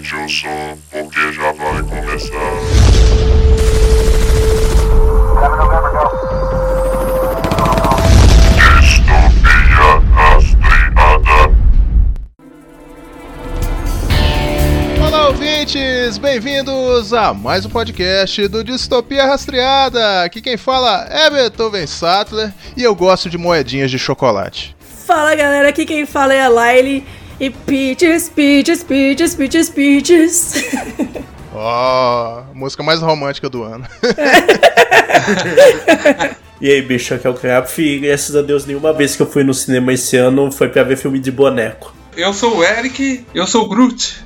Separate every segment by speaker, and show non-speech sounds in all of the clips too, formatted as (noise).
Speaker 1: Aumente o som, porque já vai começar. Distopia rastreada.
Speaker 2: Olá, ouvintes! Bem-vindos a mais um podcast do Distopia Rastreada. Aqui quem fala é Beethoven Sattler e eu gosto de moedinhas de chocolate.
Speaker 3: Fala galera, aqui quem fala é a Laile e Peaches, Peaches, Peaches, Peaches, Peaches. (laughs)
Speaker 2: Ó, a música mais romântica do ano. (laughs)
Speaker 4: E aí, bicho, aqui é o Crap e graças a Deus nenhuma vez que eu fui no cinema esse ano foi pra ver filme de boneco.
Speaker 5: Eu sou o Eric, eu sou o Groot.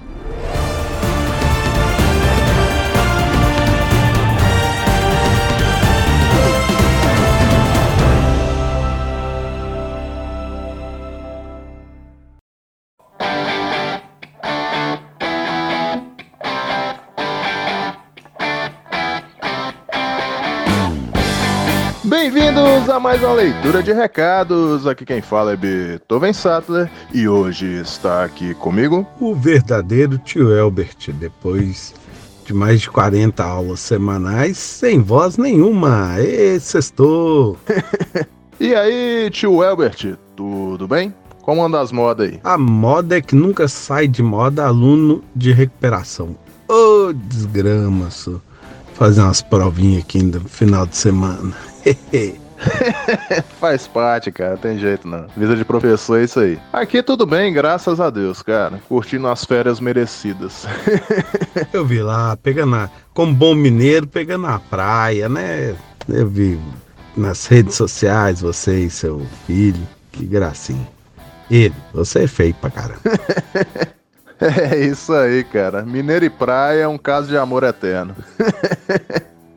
Speaker 2: Mais uma leitura de recados. Aqui quem fala é Beethoven Sattler e hoje está aqui comigo.
Speaker 6: o verdadeiro tio Elbert, depois de mais de 40 aulas semanais, sem voz nenhuma. Ê, sextou! (laughs)
Speaker 2: E aí, tio Elbert, tudo bem? Como anda as modas aí?
Speaker 6: A moda é que nunca sai de moda aluno de recuperação. Ô, desgrama, só. Fazer umas provinhas aqui no final de semana. (laughs) (laughs)
Speaker 2: Faz parte, cara, tem jeito não. Vida de professor é isso aí. Aqui tudo bem, graças a Deus, cara. Curtindo as férias merecidas. (laughs)
Speaker 6: Eu vi lá, pegando a, como bom mineiro, pegando a praia, né? Eu vi nas redes sociais você e seu filho. Que gracinha. Ele, você é feio pra caramba. (laughs)
Speaker 2: É isso aí, cara. Mineiro e praia é um caso de amor eterno.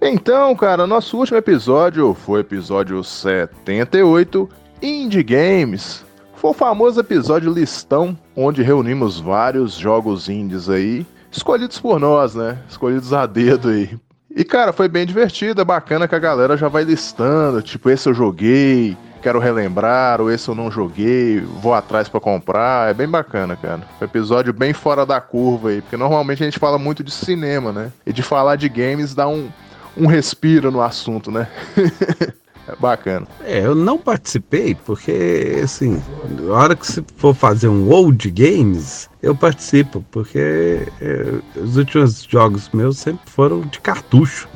Speaker 2: Então, cara, nosso último episódio foi o episódio 78, Indie Games. Foi o famoso episódio listão, onde reunimos vários jogos indies aí, escolhidos por nós, né? Escolhidos a dedo aí. E, cara, foi bem divertido, é bacana que a galera já vai listando, tipo, esse eu joguei, quero relembrar, ou esse eu não joguei, vou atrás pra comprar. É bem bacana, cara. Um episódio bem fora da curva aí, porque normalmente a gente fala muito de cinema, né? E de falar de games dá um, um respiro no assunto, né? (laughs) é bacana.
Speaker 6: É, eu não participei porque, assim, na hora que você for fazer um old games, eu participo, porque é, os últimos jogos meus sempre foram de cartucho,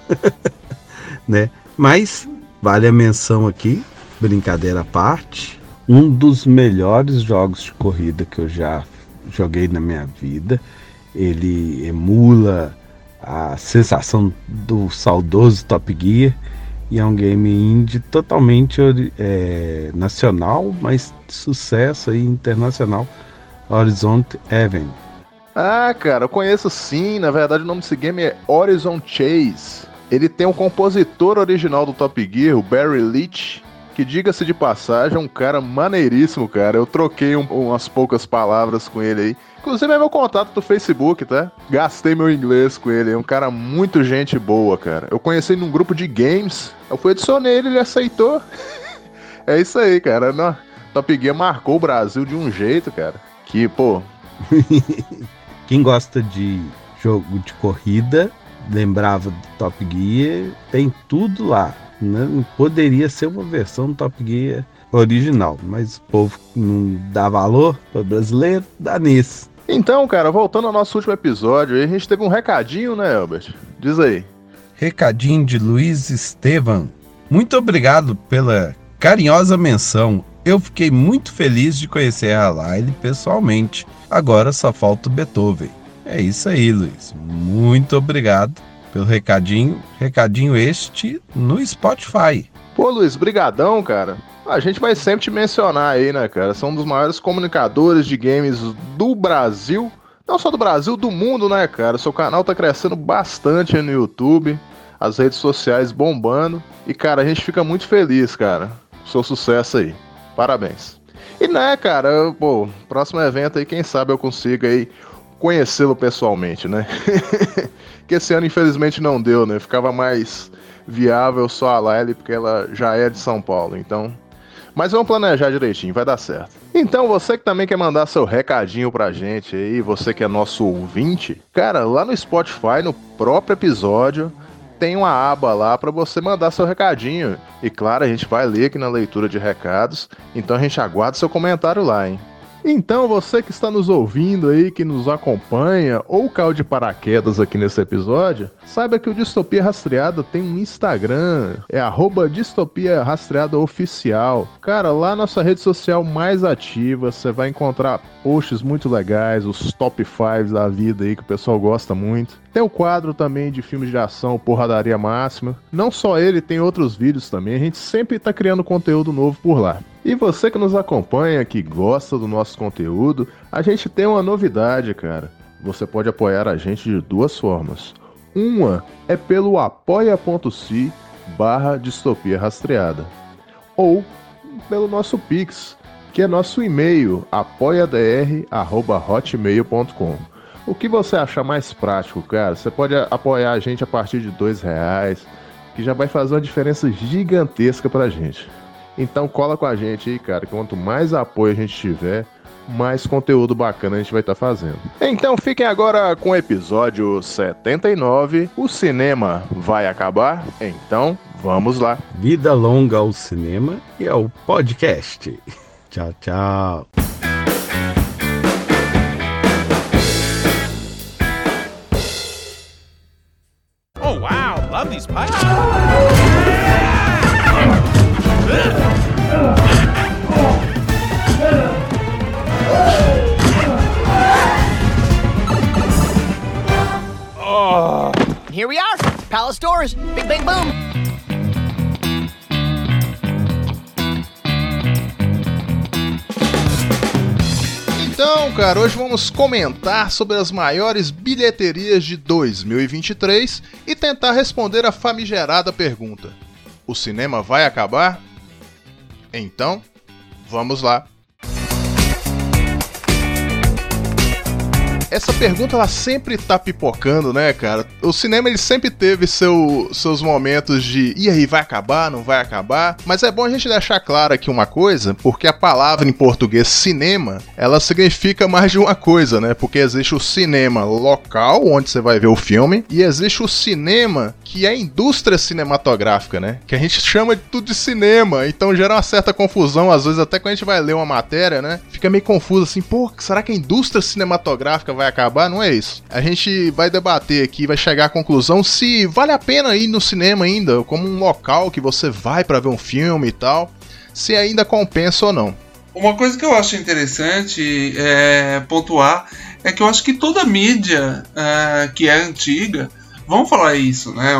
Speaker 6: (laughs) né? Mas vale a menção aqui, brincadeira à parte, um dos melhores jogos de corrida que eu já joguei na minha vida. Ele emula a sensação do saudoso Top Gear e é um game indie totalmente é, nacional, mas sucesso aí internacional, Horizon Event.
Speaker 2: Ah, cara, eu conheço sim. Na verdade, o nome desse game é Horizon Chase. Ele tem um compositor original do Top Gear, o Barry Leach, que, diga-se de passagem, é um cara maneiríssimo, cara. Eu troquei um- umas poucas palavras com ele aí. Inclusive é meu contato do Facebook, tá? Gastei meu inglês com ele. É um cara muito gente boa, cara. Eu conheci num grupo de games. Eu fui adicionei ele, ele aceitou. (laughs) é isso aí, cara. Não, Top Gear marcou o Brasil de um jeito, cara. Que, pô, (laughs)
Speaker 6: Quem gosta de jogo de corrida, lembrava do Top Gear, tem tudo lá. Né? Não poderia ser uma versão do Top Gear original, mas o povo não dá valor para brasileiro, dá nisso.
Speaker 2: Então, cara, voltando ao nosso último episódio, a gente teve um recadinho, né, Albert? Diz aí.
Speaker 6: Recadinho de Luiz Estevam. Muito obrigado pela carinhosa menção. Eu fiquei muito feliz de conhecer a Laile pessoalmente. Agora só falta o Beethoven. É isso aí, Luiz. Muito obrigado pelo recadinho. Recadinho este no Spotify.
Speaker 2: Pô, Luiz, brigadão, cara. A gente vai sempre te mencionar aí, né, cara? São um dos maiores comunicadores de games do Brasil. Não só do Brasil, do mundo, né, cara? Seu canal tá crescendo bastante no YouTube. As redes sociais bombando. E, cara, a gente fica muito feliz, cara. Seu sucesso aí. Parabéns. E, né, cara, pô, próximo evento aí, quem sabe eu consiga aí conhecê-lo pessoalmente, né? (laughs) que esse ano, infelizmente, não deu, né? Ficava mais viável só a Laile, porque ela já é de São Paulo, então. Mas vamos planejar direitinho, vai dar certo. Então, você que também quer mandar seu recadinho pra gente aí, você que é nosso ouvinte, cara, lá no Spotify, no próprio episódio, tem uma aba lá para você mandar seu recadinho. E claro, a gente vai ler aqui na leitura de recados, então a gente aguarda seu comentário lá, hein? Então, você que está nos ouvindo aí, que nos acompanha, ou caiu de paraquedas aqui nesse episódio, saiba que o Distopia Rastreada tem um Instagram, é arroba Distopia Rastreada Oficial. Cara, lá nossa rede social mais ativa, você vai encontrar posts muito legais, os top 5 da vida aí que o pessoal gosta muito. Tem o quadro também de filmes de ação, Porradaria Máxima. Não só ele, tem outros vídeos também. A gente sempre está criando conteúdo novo por lá. E você que nos acompanha, que gosta do nosso conteúdo, a gente tem uma novidade, cara. Você pode apoiar a gente de duas formas. Uma é pelo apoia.se barra distopia rastreada. Ou pelo nosso Pix, que é nosso e-mail, apoiadr.hotmail.com. O que você achar mais prático, cara? Você pode apoiar a gente a partir de dois reais, que já vai fazer uma diferença gigantesca pra gente. Então cola com a gente aí, cara. Quanto mais apoio a gente tiver, mais conteúdo bacana a gente vai estar tá fazendo. Então fiquem agora com o episódio 79. O cinema vai acabar? Então vamos lá.
Speaker 6: Vida longa ao cinema e ao podcast. (laughs) Tchau, tchau.
Speaker 7: Oh wow, love these pipes.
Speaker 8: Here we are, Palace Doors. Big, big boom.
Speaker 2: Então, cara, hoje vamos comentar sobre as maiores bilheterias de 2023 e tentar responder a famigerada pergunta: O cinema vai acabar? Então, vamos lá. Essa pergunta ela sempre tá pipocando, né, cara? O cinema ele sempre teve seu, seus momentos de e aí, vai acabar, não vai acabar? Mas é bom a gente deixar claro aqui uma coisa, porque a palavra em português cinema, ela significa mais de uma coisa, né? Porque existe o cinema local, onde você vai ver o filme, e existe o cinema que é a indústria cinematográfica, né? Que a gente chama de tudo de cinema, então gera uma certa confusão, às vezes até quando a gente vai ler uma matéria, né? Fica meio confuso assim, pô, será que a indústria cinematográfica vai acabar? Não é isso. A gente vai debater aqui, vai chegar à conclusão se vale a pena ir no cinema ainda, como um local que você vai para ver um filme e tal, se ainda compensa ou não.
Speaker 5: Uma coisa que eu acho interessante é, pontuar é que eu acho que toda mídia é, que é antiga vamos falar isso, né?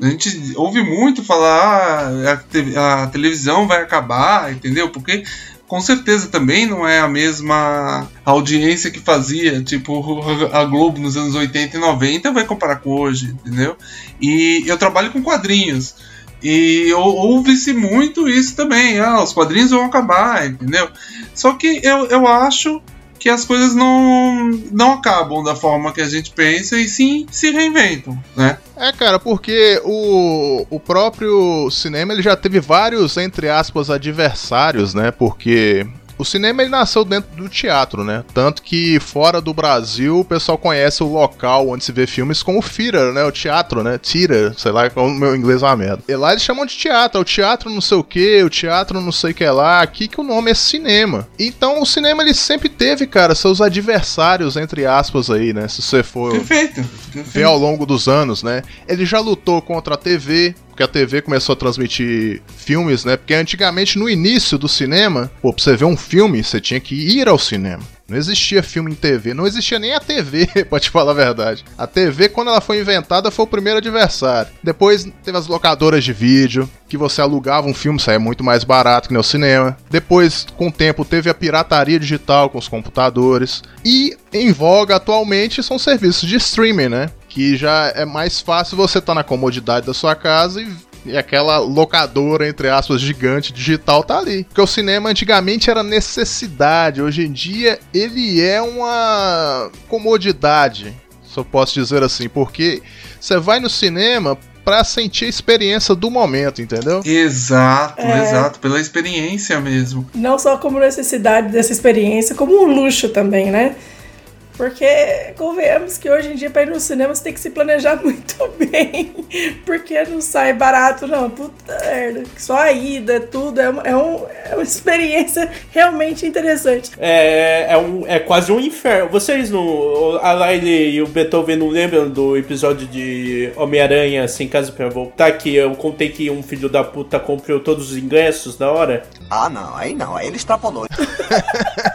Speaker 5: A gente ouve muito falar ah, a, te a televisão vai acabar, entendeu? Porque com certeza também não é a mesma audiência que fazia, tipo a Globo nos anos 80 e 90 vai comparar com hoje, entendeu? E eu trabalho com quadrinhos. E ouve-se muito isso também, ah, os quadrinhos vão acabar, entendeu? Só que eu, eu acho que as coisas não, não acabam da forma que a gente pensa e sim se reinventam, né?
Speaker 2: É, cara, porque o, o próprio cinema ele já teve vários, entre aspas, adversários, né? Porque o cinema ele nasceu dentro do teatro, né? Tanto que fora do Brasil o pessoal conhece o local onde se vê filmes como o theater, né? O teatro, né? Theater, sei lá, o meu inglês é uma merda. E lá eles chamam de teatro, o teatro não sei o que, o teatro não sei o que lá, aqui que o nome é cinema. Então o cinema ele sempre teve, cara, seus adversários, entre aspas aí, né? Se você for
Speaker 5: perfeito,
Speaker 2: perfeito. ver ao longo dos anos, né? Ele já lutou contra a TV, porque a TV começou a transmitir filmes, né? Porque antigamente, no início do cinema, pô, pra você ver um filme, você tinha que ir ao cinema. Não existia filme em TV, não existia nem a TV, (laughs) pra te falar a verdade. A TV, quando ela foi inventada, foi o primeiro adversário. Depois teve as locadoras de vídeo, que você alugava um filme, saía muito mais barato que no cinema. Depois, com o tempo, teve a pirataria digital com os computadores. E em voga atualmente são serviços de streaming, né? Que já é mais fácil você estar tá na comodidade da sua casa e e aquela locadora, entre aspas, gigante digital tá ali. Porque o cinema antigamente era necessidade, hoje em dia ele é uma comodidade, se eu posso dizer assim, porque você vai no cinema pra sentir a experiência do momento, entendeu?
Speaker 5: Exato,
Speaker 3: É.
Speaker 5: exato, pela experiência mesmo.
Speaker 3: Não só como necessidade dessa experiência, como um luxo também, né? Porque convenhamos que hoje em dia, para ir no cinema, você tem que se planejar (laughs) muito bem. Porque não sai barato, não. Puta merda. Só a ida, tudo. É uma, é um- é uma (laughs) experiência realmente interessante.
Speaker 4: É, é, um, é quase um inferno. Vocês não. A Laile e o Beethoven não lembram do episódio de Homem-Aranha Sem Casa pra Voltar? Que eu contei que um filho da puta comprou todos os ingressos na hora?
Speaker 8: Ah, não, aí não, aí ele extrapolou. (laughs)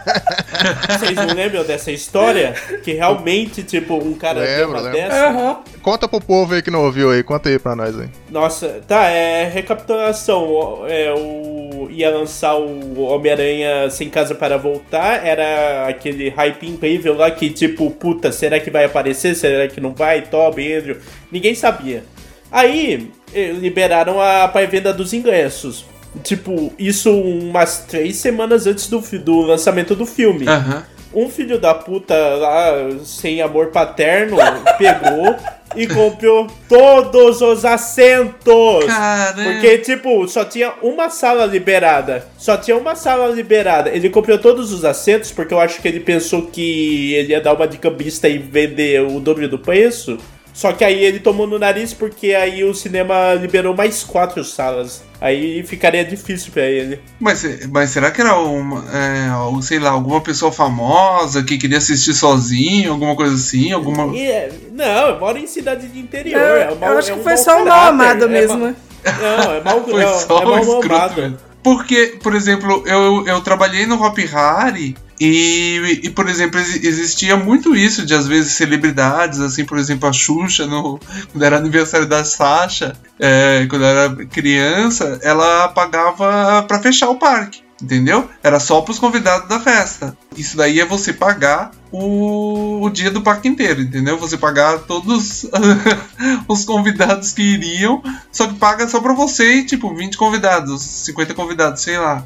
Speaker 4: Vocês não lembram dessa história? Que realmente, tipo, um cara deu
Speaker 2: Lembro,
Speaker 4: uma
Speaker 2: lembro.
Speaker 4: dessa.
Speaker 3: Aham.
Speaker 2: Conta pro povo aí que não ouviu aí, conta aí pra nós aí.
Speaker 4: Nossa, tá, é recapitulação. É, o, ia lançar o Homem-Aranha Sem Casa para Voltar. Era aquele hype incrível lá que, tipo, puta, será que vai aparecer? Será que não vai? Toby, Andrew. Ninguém sabia. Aí, eh, liberaram a pré-venda dos ingressos. Tipo, isso umas três semanas antes do, do lançamento do filme.
Speaker 5: Aham.
Speaker 4: Um filho da puta lá, sem amor paterno, (laughs) pegou e comprou todos os assentos.
Speaker 5: Caramba.
Speaker 4: Porque, tipo, só tinha uma sala liberada. Só tinha uma sala liberada. Ele comprou todos os assentos porque eu acho que ele pensou que ele ia dar uma de cambista e vender o dobro do preço. Só que aí ele tomou no nariz porque aí o cinema liberou mais quatro salas. Aí ficaria difícil pra ele.
Speaker 5: Mas, mas será que era uma, é, ou sei lá, alguma pessoa famosa que queria assistir sozinho, alguma coisa assim? Alguma...
Speaker 4: E é- não, eu moro em cidade de interior.
Speaker 3: Não,
Speaker 4: é mau-
Speaker 3: eu acho
Speaker 4: é
Speaker 3: que
Speaker 4: um
Speaker 3: foi só um mal amado
Speaker 4: é
Speaker 3: mesmo.
Speaker 4: Não, é mal, (laughs)
Speaker 5: Foi
Speaker 4: é,
Speaker 5: só
Speaker 4: é
Speaker 5: um
Speaker 4: mal
Speaker 5: escroto
Speaker 4: amado.
Speaker 5: Porque, por exemplo, eu, eu trabalhei no Hop Hari e, e, por exemplo, exi- existia muito isso de às vezes celebridades, assim, por exemplo, a Xuxa, no, quando era aniversário da Sasha, é, quando era criança, ela pagava pra fechar o parque. Entendeu? Era só pros convidados da festa. Isso daí é você pagar o, o dia do parque inteiro, entendeu? Você pagar todos (laughs) os convidados que iriam, só que paga só pra você e, tipo, 20 convidados, 50 convidados, sei lá.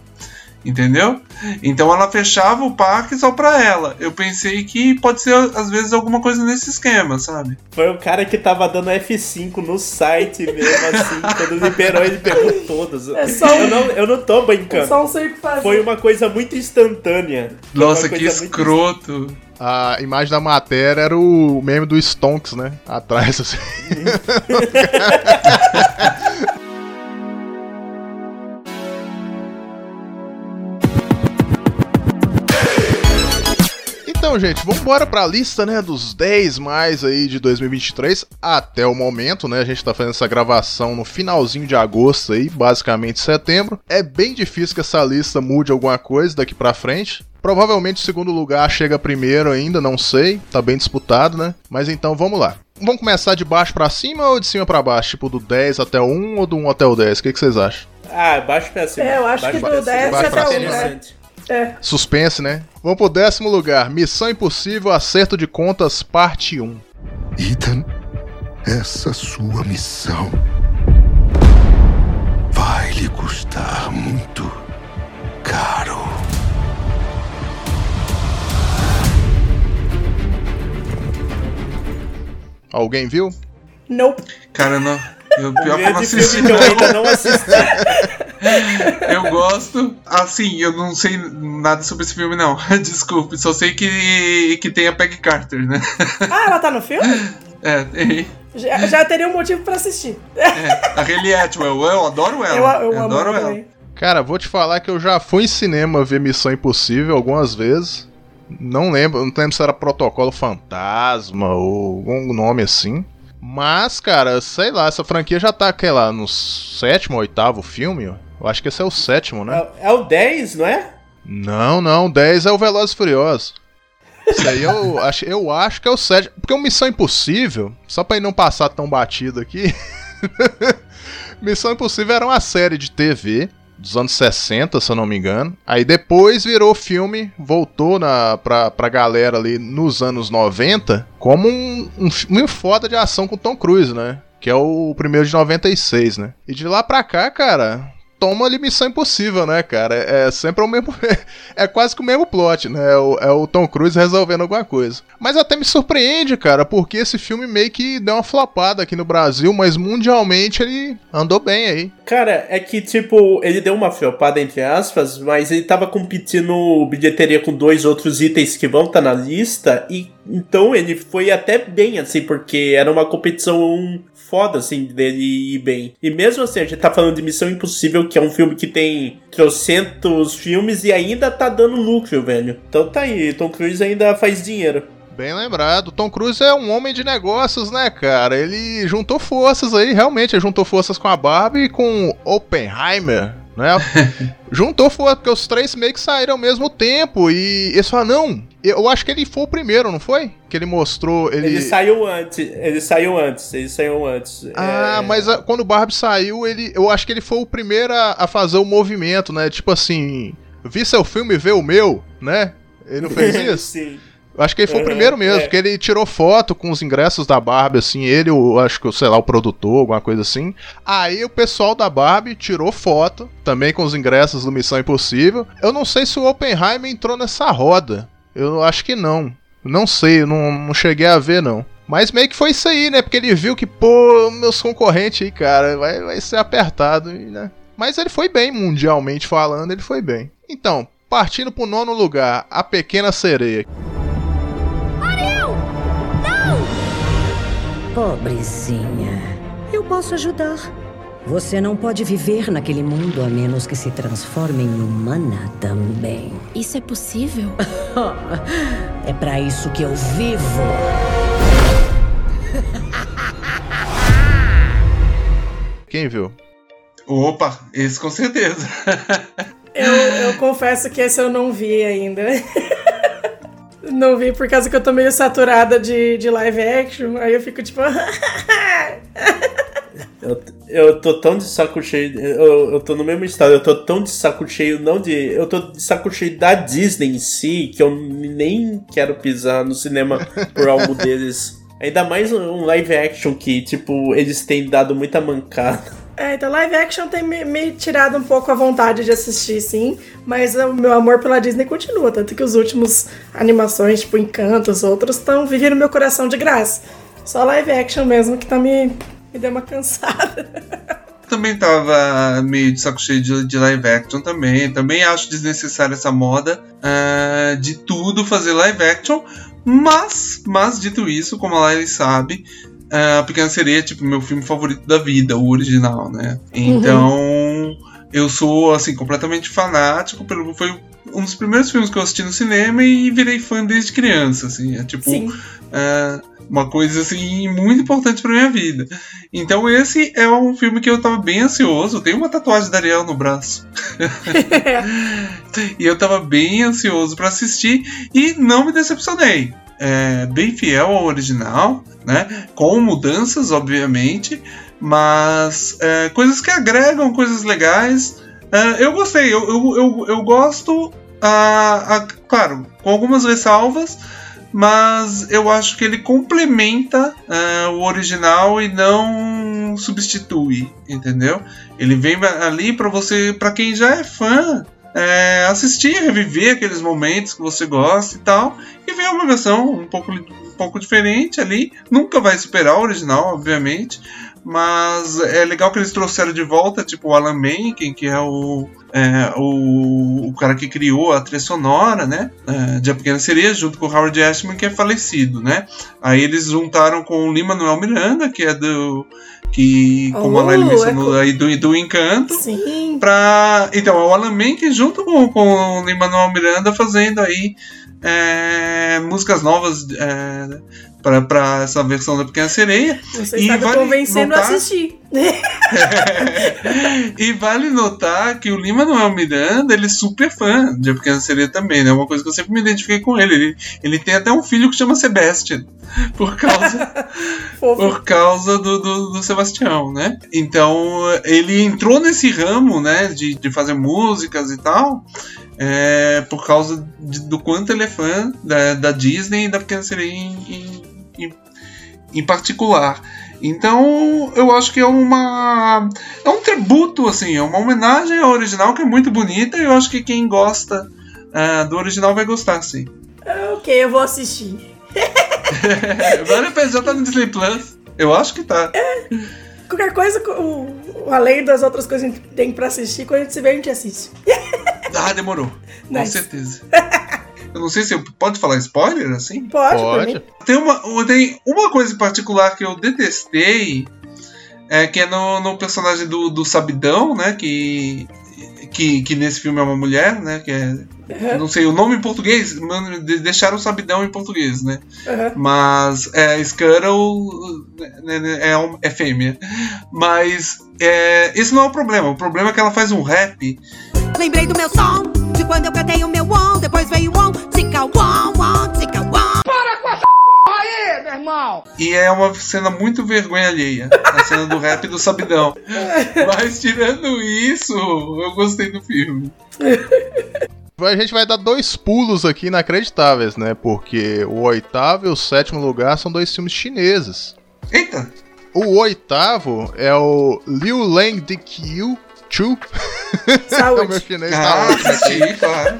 Speaker 5: Entendeu? Então ela fechava o parque só pra ela. Eu pensei que pode ser, às vezes, alguma coisa nesse esquema, sabe?
Speaker 4: Foi o cara que tava dando F5 no site mesmo, assim, (laughs) quando liberou, ele pegou todos.
Speaker 3: É só um-
Speaker 4: eu, não, eu não tô
Speaker 3: É
Speaker 4: brincando.
Speaker 3: só um circo fazer.
Speaker 4: Foi uma coisa muito instantânea. Foi
Speaker 5: Nossa, que
Speaker 4: coisa muito
Speaker 5: escroto.
Speaker 2: A imagem da matéria era o meme do Stonks, né? Atrás, assim. (laughs) (laughs) Então, gente, vamos embora pra lista, né, dos 10 mais aí de 2023 até o momento, né? A gente tá fazendo essa gravação no finalzinho de agosto aí, basicamente setembro. É bem difícil que essa lista mude alguma coisa daqui pra frente. Provavelmente o segundo lugar chega primeiro ainda, não sei, tá bem disputado, né? Mas então vamos lá. Vamos começar de baixo pra cima ou de cima pra baixo? Tipo do 10 até o 1 ou do 1 até o 10? O que, que vocês acham?
Speaker 4: Ah, baixo pra cima.
Speaker 3: É, eu acho
Speaker 4: Baixo
Speaker 3: que do
Speaker 4: pra cima.
Speaker 3: 10
Speaker 2: Baixo pra
Speaker 3: até o
Speaker 2: cima.
Speaker 3: 1, né?
Speaker 4: Interessante.
Speaker 3: É.
Speaker 2: Suspense, né? Vamos pro décimo lugar. Missão Impossível Acerto de Contas, parte 1.
Speaker 1: Ethan, essa sua missão vai lhe custar muito caro.
Speaker 2: Alguém viu?
Speaker 3: Nope.
Speaker 5: Cara, não. Eu, pior que eu não
Speaker 4: Grande
Speaker 5: assisti.
Speaker 4: filme que eu ainda não assisti. (laughs)
Speaker 5: Eu gosto. Assim, eu não sei nada sobre esse filme, não. (laughs) Desculpe, só sei que, que tem a Peggy Carter, né?
Speaker 3: Ah, ela tá no filme? (laughs)
Speaker 5: É, tem.
Speaker 3: Já, já teria um motivo pra assistir.
Speaker 5: É, a Hayley Atwell, eu adoro ela.
Speaker 3: Eu, eu amo
Speaker 5: adoro
Speaker 3: ela
Speaker 5: ela.
Speaker 3: também.
Speaker 2: Cara, vou te falar que eu já fui em cinema ver Missão Impossível algumas vezes. Não lembro, não lembro se era Protocolo Fantasma ou algum nome assim. Mas, cara, sei lá, essa franquia já tá, sei lá, no sétimo, oitavo filme? Eu acho que esse é o sétimo, né?
Speaker 4: É, é o 10, não é?
Speaker 2: Não, não, 10 é o Velozes e Furiosos. Isso aí eu (laughs) acho, eu acho que é o sétimo. Porque o Missão Impossível, só pra ele não passar tão batido aqui. (laughs) Missão Impossível era uma série de TV dos anos 60, se eu não me engano. Aí depois virou filme, voltou na, pra, pra galera ali nos anos 90 como um, um filme foda de ação com Tom Cruise, né? Que é o primeiro de 96, né? E de lá pra cá, cara, toma ali Missão Impossível, né, cara? É, é sempre o mesmo. (laughs) é quase que o mesmo plot, né? É o, é o, Tom Cruise resolvendo alguma coisa. Mas até me surpreende, cara, porque esse filme meio que deu uma flopada aqui no Brasil, mas mundialmente ele andou bem aí.
Speaker 4: Cara, é que, tipo, ele deu uma flopada, entre aspas, mas ele tava competindo bilheteria com dois outros itens que vão estar tá na lista, e então ele foi até bem, assim, porque era uma competição foda, assim, dele ir bem. E mesmo assim, a gente tá falando de Missão Impossível, que é um filme que tem trocentos filmes e ainda tá dando lucro, velho. Então tá aí, Tom Cruise ainda faz dinheiro.
Speaker 2: Bem lembrado. Tom Cruise é um homem de negócios, né, cara? Ele juntou forças aí, realmente. Ele juntou forças com a Barbie e com Oppenheimer, né? (laughs) juntou forças, porque os três meio que saíram ao mesmo tempo. E eles falaram, não, eu acho que ele foi o primeiro, não foi? Que ele mostrou. Ele,
Speaker 4: ele saiu antes. Ele saiu antes. Ele saiu antes.
Speaker 2: Ah, é... mas a, quando o Barbie saiu, ele, eu acho que ele foi o primeiro a, a fazer o movimento, né? Tipo assim, vi seu filme, vê o meu, né? Ele não fez (laughs) isso?
Speaker 4: Sim. (laughs)
Speaker 2: Acho que ele foi uhum, o primeiro mesmo, é. porque ele tirou foto com os ingressos da Barbie, assim, ele, acho que, sei lá, o produtor, alguma coisa assim. Aí o pessoal da Barbie tirou foto, também com os ingressos do Missão Impossível. Eu não sei se o Oppenheimer entrou nessa roda. Eu acho que não. Não sei, não, não cheguei a ver, não. Mas meio que foi isso aí, né? Porque ele viu que, pô, meus concorrentes aí, cara, vai, vai ser apertado, né? Mas ele foi bem, mundialmente falando, ele foi bem. Então, partindo pro nono lugar, A Pequena Sereia.
Speaker 9: Pobrezinha, eu posso ajudar. Você não pode viver naquele mundo a menos que se transforme em humana também.
Speaker 10: Isso é possível? (laughs)
Speaker 9: é para isso que eu vivo.
Speaker 2: Quem viu?
Speaker 5: Opa, esse com certeza.
Speaker 3: eu, eu confesso que esse eu não vi ainda. (laughs) Não vi por causa que eu tô meio saturada de, de live action. Aí eu fico tipo. (laughs)
Speaker 4: Eu, eu tô tão de saco cheio. Eu, eu tô no mesmo estado, eu tô tão de saco cheio, não de. Eu tô de saco cheio da Disney em si, que eu nem quero pisar no cinema por algo (laughs) deles. Ainda mais um live action que, tipo, eles têm dado muita mancada.
Speaker 3: É, então live action tem me, me, tirado um pouco a vontade de assistir, sim. Mas o meu amor pela Disney continua. Tanto que os últimos animações, tipo Encanto, os outros, estão vivendo meu coração de graça. Só live action mesmo que tá me me deu uma (laughs) cansada.
Speaker 5: também tava meio de saco cheio de, de, live action também. Também acho desnecessária essa moda uh, de tudo fazer live action. Mas, mas dito isso, como a Laila sabe, A Pequena Sereia é tipo meu filme favorito da vida, o original, né? Então, uhum. eu sou assim completamente fanático pelo foi um dos primeiros filmes que eu assisti no cinema e virei fã desde criança, assim, é tipo uh, uma coisa assim muito importante para minha vida. Então esse é um filme que eu tava bem ansioso. Tem uma tatuagem da Ariel no braço. (laughs) e eu tava bem ansioso para assistir e não me decepcionei. É bem fiel ao original, né? Com mudanças, obviamente, mas é, coisas que agregam coisas legais. É, eu gostei, eu, eu, eu, eu gosto, a, a, claro, com algumas ressalvas mas eu acho que ele complementa uh, o original e não substitui, entendeu? Ele vem ali para você, para quem já é fã, é, assistir, reviver aqueles momentos que você gosta e tal, e ver uma versão um pouco, um pouco diferente ali. Nunca vai superar o original, obviamente, mas é legal que eles trouxeram de volta, tipo o Alan Menken, que é o, é, o, o cara que criou a trilha sonora, né? É, de A Pequena Sereia, junto com o Howard Ashman, que é falecido, né? Aí eles juntaram com o Lima Manuel Miranda, que é do. Que, como oh, a Laila mencionou é aí, do, do Encanto.
Speaker 3: Sim.
Speaker 5: Pra, então, é o Alan Menken junto com, com o Lima Manuel Miranda fazendo aí é, músicas novas é, para essa versão da Pequena Sereia.
Speaker 3: Você e está vale convencendo notar... a assistir. (laughs)
Speaker 5: e vale notar que o Lima Manuel Miranda, ele é super fã de A Pequena Sereia também, né? Uma coisa que eu sempre me identifiquei com ele. Ele, ele tem até um filho que chama Sebastian, por causa, (laughs) por causa do, do, do, Sebastião, né? Então, ele entrou nesse ramo, né, de, de fazer músicas e tal, é, por causa de, do quanto ele é fã da, da Disney e da Pequena Sereia em, em, em, em particular. Então eu acho que é uma. É um tributo, assim, é uma homenagem ao original que é muito bonita e eu acho que quem gosta ah, do original vai gostar, sim.
Speaker 3: Ok, eu vou assistir. (laughs)
Speaker 5: vale a pena, já tá no Disney Plus. Eu acho que tá.
Speaker 3: Qualquer coisa, o- além das outras coisas que a gente tem pra assistir, quando a gente se vê, a gente assiste.
Speaker 5: Ah, demorou. Com
Speaker 3: Nice.
Speaker 5: certeza. (laughs) Eu não sei se eu pode falar spoiler assim.
Speaker 3: Pode,
Speaker 2: Pode.
Speaker 5: Tem uma, tem uma coisa em particular que eu detestei, é que é no, no personagem do, do Sabidão, né? Que, que, que nesse filme é uma mulher, né? Que é. Não sei o nome em português, deixaram o Sabidão em português, né?
Speaker 3: Aham.
Speaker 5: Mas é, Scuttle né, né, é, um- é fêmea. Mas é, esse não é o problema. O problema é que ela faz um rap
Speaker 10: Lembrei do meu som, quando eu cantei o meu on, depois veio o on, tica on, on, tica on.
Speaker 5: E é uma cena muito vergonha alheia. A cena do rap do Sabidão. Mas tirando isso, eu gostei do filme.
Speaker 2: A gente vai dar dois pulos aqui inacreditáveis, né? Porque o oitavo e o sétimo lugar são dois filmes chineses.
Speaker 5: Eita!
Speaker 2: O oitavo é o Liu Lang de Qiu Chu.
Speaker 3: Saúde.
Speaker 2: o (laughs) meu chinês tá
Speaker 5: Ah,
Speaker 2: ótimo aqui.
Speaker 5: assisti, claro.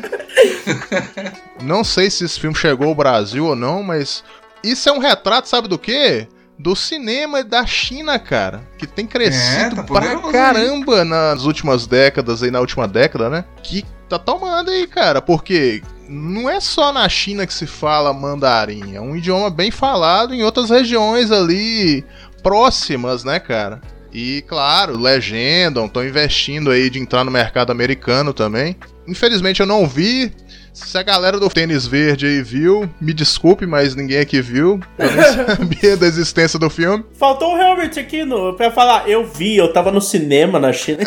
Speaker 5: (laughs)
Speaker 2: Não sei se esse filme chegou ao Brasil ou não, mas isso é um retrato, sabe do quê? Do cinema da China, cara. Que tem crescido
Speaker 5: É, tá
Speaker 2: pra caramba nas últimas décadas, aí na última década, né? Que tá tomando aí, cara. Porque não é só na China que se fala mandarim. É um idioma bem falado em outras regiões ali próximas, né, cara? E claro, legendam, estão investindo aí de entrar no mercado americano também. Infelizmente eu não vi. Se a galera do tênis verde aí viu, me desculpe, mas ninguém aqui viu. Eu nem (laughs) sabia da existência do filme.
Speaker 4: Faltou o Helmut aqui no, pra falar. Eu vi, eu tava no cinema na China.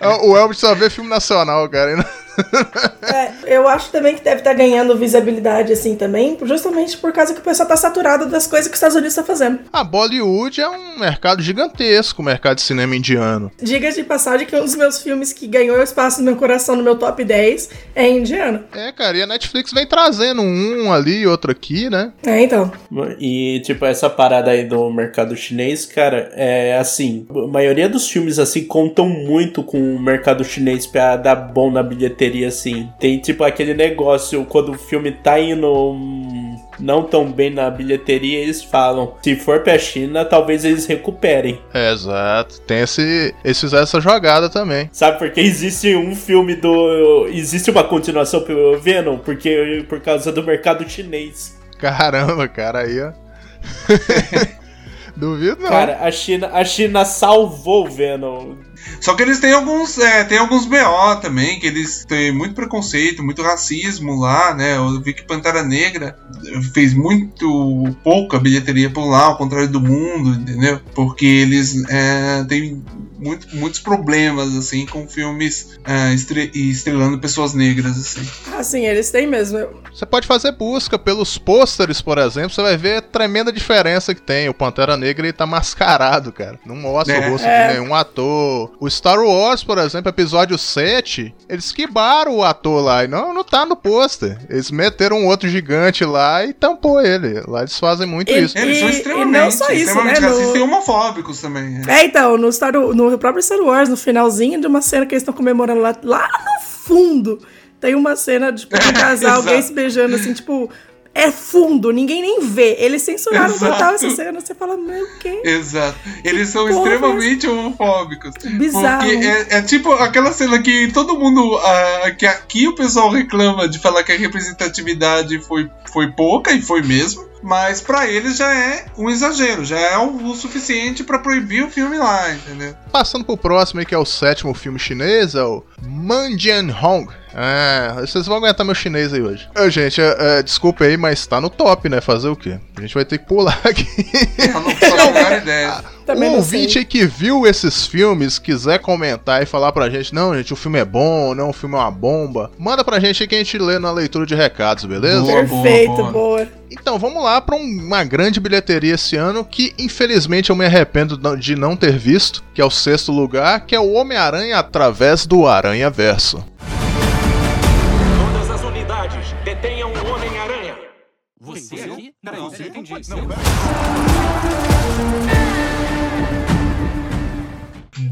Speaker 2: Ah, (laughs) (laughs) O Elvis só vê filme nacional, cara. (laughs)
Speaker 3: É, eu acho também que deve estar ganhando visibilidade assim também, justamente por causa que o pessoal tá saturado das coisas que os Estados Unidos tá fazendo.
Speaker 2: A Bollywood é um mercado gigantesco, o mercado de cinema indiano.
Speaker 3: Diga de passagem que um dos meus filmes que ganhou espaço no meu coração no meu top 10 é indiano.
Speaker 2: É, cara, e a Netflix vem trazendo um ali, outro aqui, né?
Speaker 3: É, então.
Speaker 4: E, tipo, essa parada aí do mercado chinês, cara, é assim. A maioria dos filmes, assim, contam muito com o mercado chinês pra dar bom na bilheteria, assim. Tem, tipo, aquele negócio, quando o filme tá indo hum, não tão bem na bilheteria, eles falam: se for pra China, talvez eles recuperem.
Speaker 2: É, exato. Tem esse. Eles fizeram essa jogada também.
Speaker 4: Sabe, porque existe um filme do. Existe uma continuação pro Venom, porque por causa do mercado chinês.
Speaker 2: Caramba, cara, aí, ó. (laughs) Duvido não.
Speaker 4: Cara, a China, a China salvou o Venom.
Speaker 5: Só que eles têm alguns, é, tem alguns BO também, que eles têm muito preconceito, muito racismo lá, né? Eu vi que Pantera Negra fez muito pouca bilheteria por lá, ao contrário do mundo, entendeu? Porque eles é, têm muito, muitos problemas, assim, com filmes é, estre- estrelando pessoas negras, assim.
Speaker 3: Assim, eles têm mesmo.
Speaker 2: Você pode fazer busca pelos pôsteres, por exemplo, você vai ver a tremenda diferença que tem. O Pantera Negra ele tá mascarado, cara. Não mostra
Speaker 5: É.
Speaker 2: o rosto
Speaker 3: É.
Speaker 2: de nenhum ator. O Star Wars, por exemplo, episódio 7, eles quebaram o ator lá. E não, não tá no pôster. Eles meteram um outro gigante lá e tampou ele. Lá eles fazem muito
Speaker 3: E-
Speaker 2: isso.
Speaker 5: Eles são
Speaker 3: E- e
Speaker 5: extremamente,
Speaker 3: não só isso,
Speaker 5: extremamente
Speaker 3: né, no-
Speaker 5: racistas e homofóbicos também. né?
Speaker 3: É, então, no, Star, no próprio Star Wars, no finalzinho de uma cena que eles estão comemorando lá, lá no fundo, tem uma cena de tipo, um (laughs) casal, alguém
Speaker 5: Exato.
Speaker 3: se beijando, assim, tipo, é fundo, ninguém nem vê. Eles censuraram
Speaker 5: Exato.
Speaker 3: total essa cena, você fala, meu, o quê?
Speaker 5: Exato. Eles são
Speaker 3: porra
Speaker 5: extremamente homofóbicos.
Speaker 3: Bizarro.
Speaker 5: Porque é, é tipo aquela cena que todo mundo. ah, que aqui o pessoal reclama de falar que a representatividade foi, foi pouca, e foi mesmo. Mas pra eles já é um exagero, já é o, o suficiente pra proibir o filme lá, entendeu?
Speaker 2: Passando pro próximo aí, que é o sétimo filme chinês, é o Manjian Hong. É, vocês vão aguentar meu chinês aí hoje. Ô, gente, é, é, desculpa aí, mas tá no top, né? Fazer o quê? A gente vai ter que pular (laughs) aqui.
Speaker 5: Dar ideia. (laughs)
Speaker 3: Também
Speaker 2: o ouvinte aí que viu esses filmes, quiser comentar e falar pra gente, não, gente, o filme é bom, não, o filme é uma bomba, manda pra gente aí que a gente lê na leitura de recados, beleza?
Speaker 5: Boa,
Speaker 3: Perfeito,
Speaker 5: boa.
Speaker 3: boa.
Speaker 2: Então, vamos lá pra um- uma grande bilheteria esse ano que, infelizmente, eu me arrependo de não ter visto, que é o sexto lugar, que é o Homem-Aranha através do Aranha
Speaker 7: Você aqui?
Speaker 11: Peraí,
Speaker 7: Não,
Speaker 11: você
Speaker 7: não
Speaker 11: entendi. Não,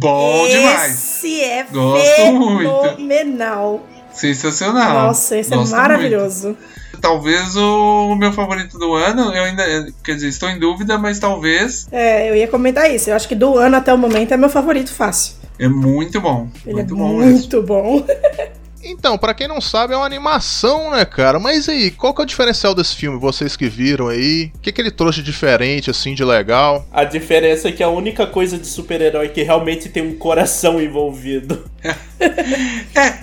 Speaker 5: Bom demais.
Speaker 3: Esse é
Speaker 5: Gosto muito.
Speaker 3: fenomenal.
Speaker 5: Sensacional.
Speaker 3: Nossa, esse
Speaker 5: Gosto
Speaker 3: é maravilhoso.
Speaker 5: muito. Talvez o meu favorito do ano, eu ainda, quer dizer, estou em dúvida, mas talvez
Speaker 3: É, eu ia comentar isso. Eu acho que do ano até o momento é meu favorito fácil.
Speaker 5: é muito bom.
Speaker 3: Ele
Speaker 5: muito
Speaker 3: é
Speaker 5: bom mesmo.
Speaker 3: muito bom. (laughs)
Speaker 2: Então, pra quem não sabe, é uma animação, né, cara? Mas aí, qual que é o diferencial desse filme? Vocês que viram aí? O que, que ele trouxe de diferente, assim, de legal?
Speaker 4: A diferença é que a única coisa de super-herói que realmente tem um coração envolvido. (laughs)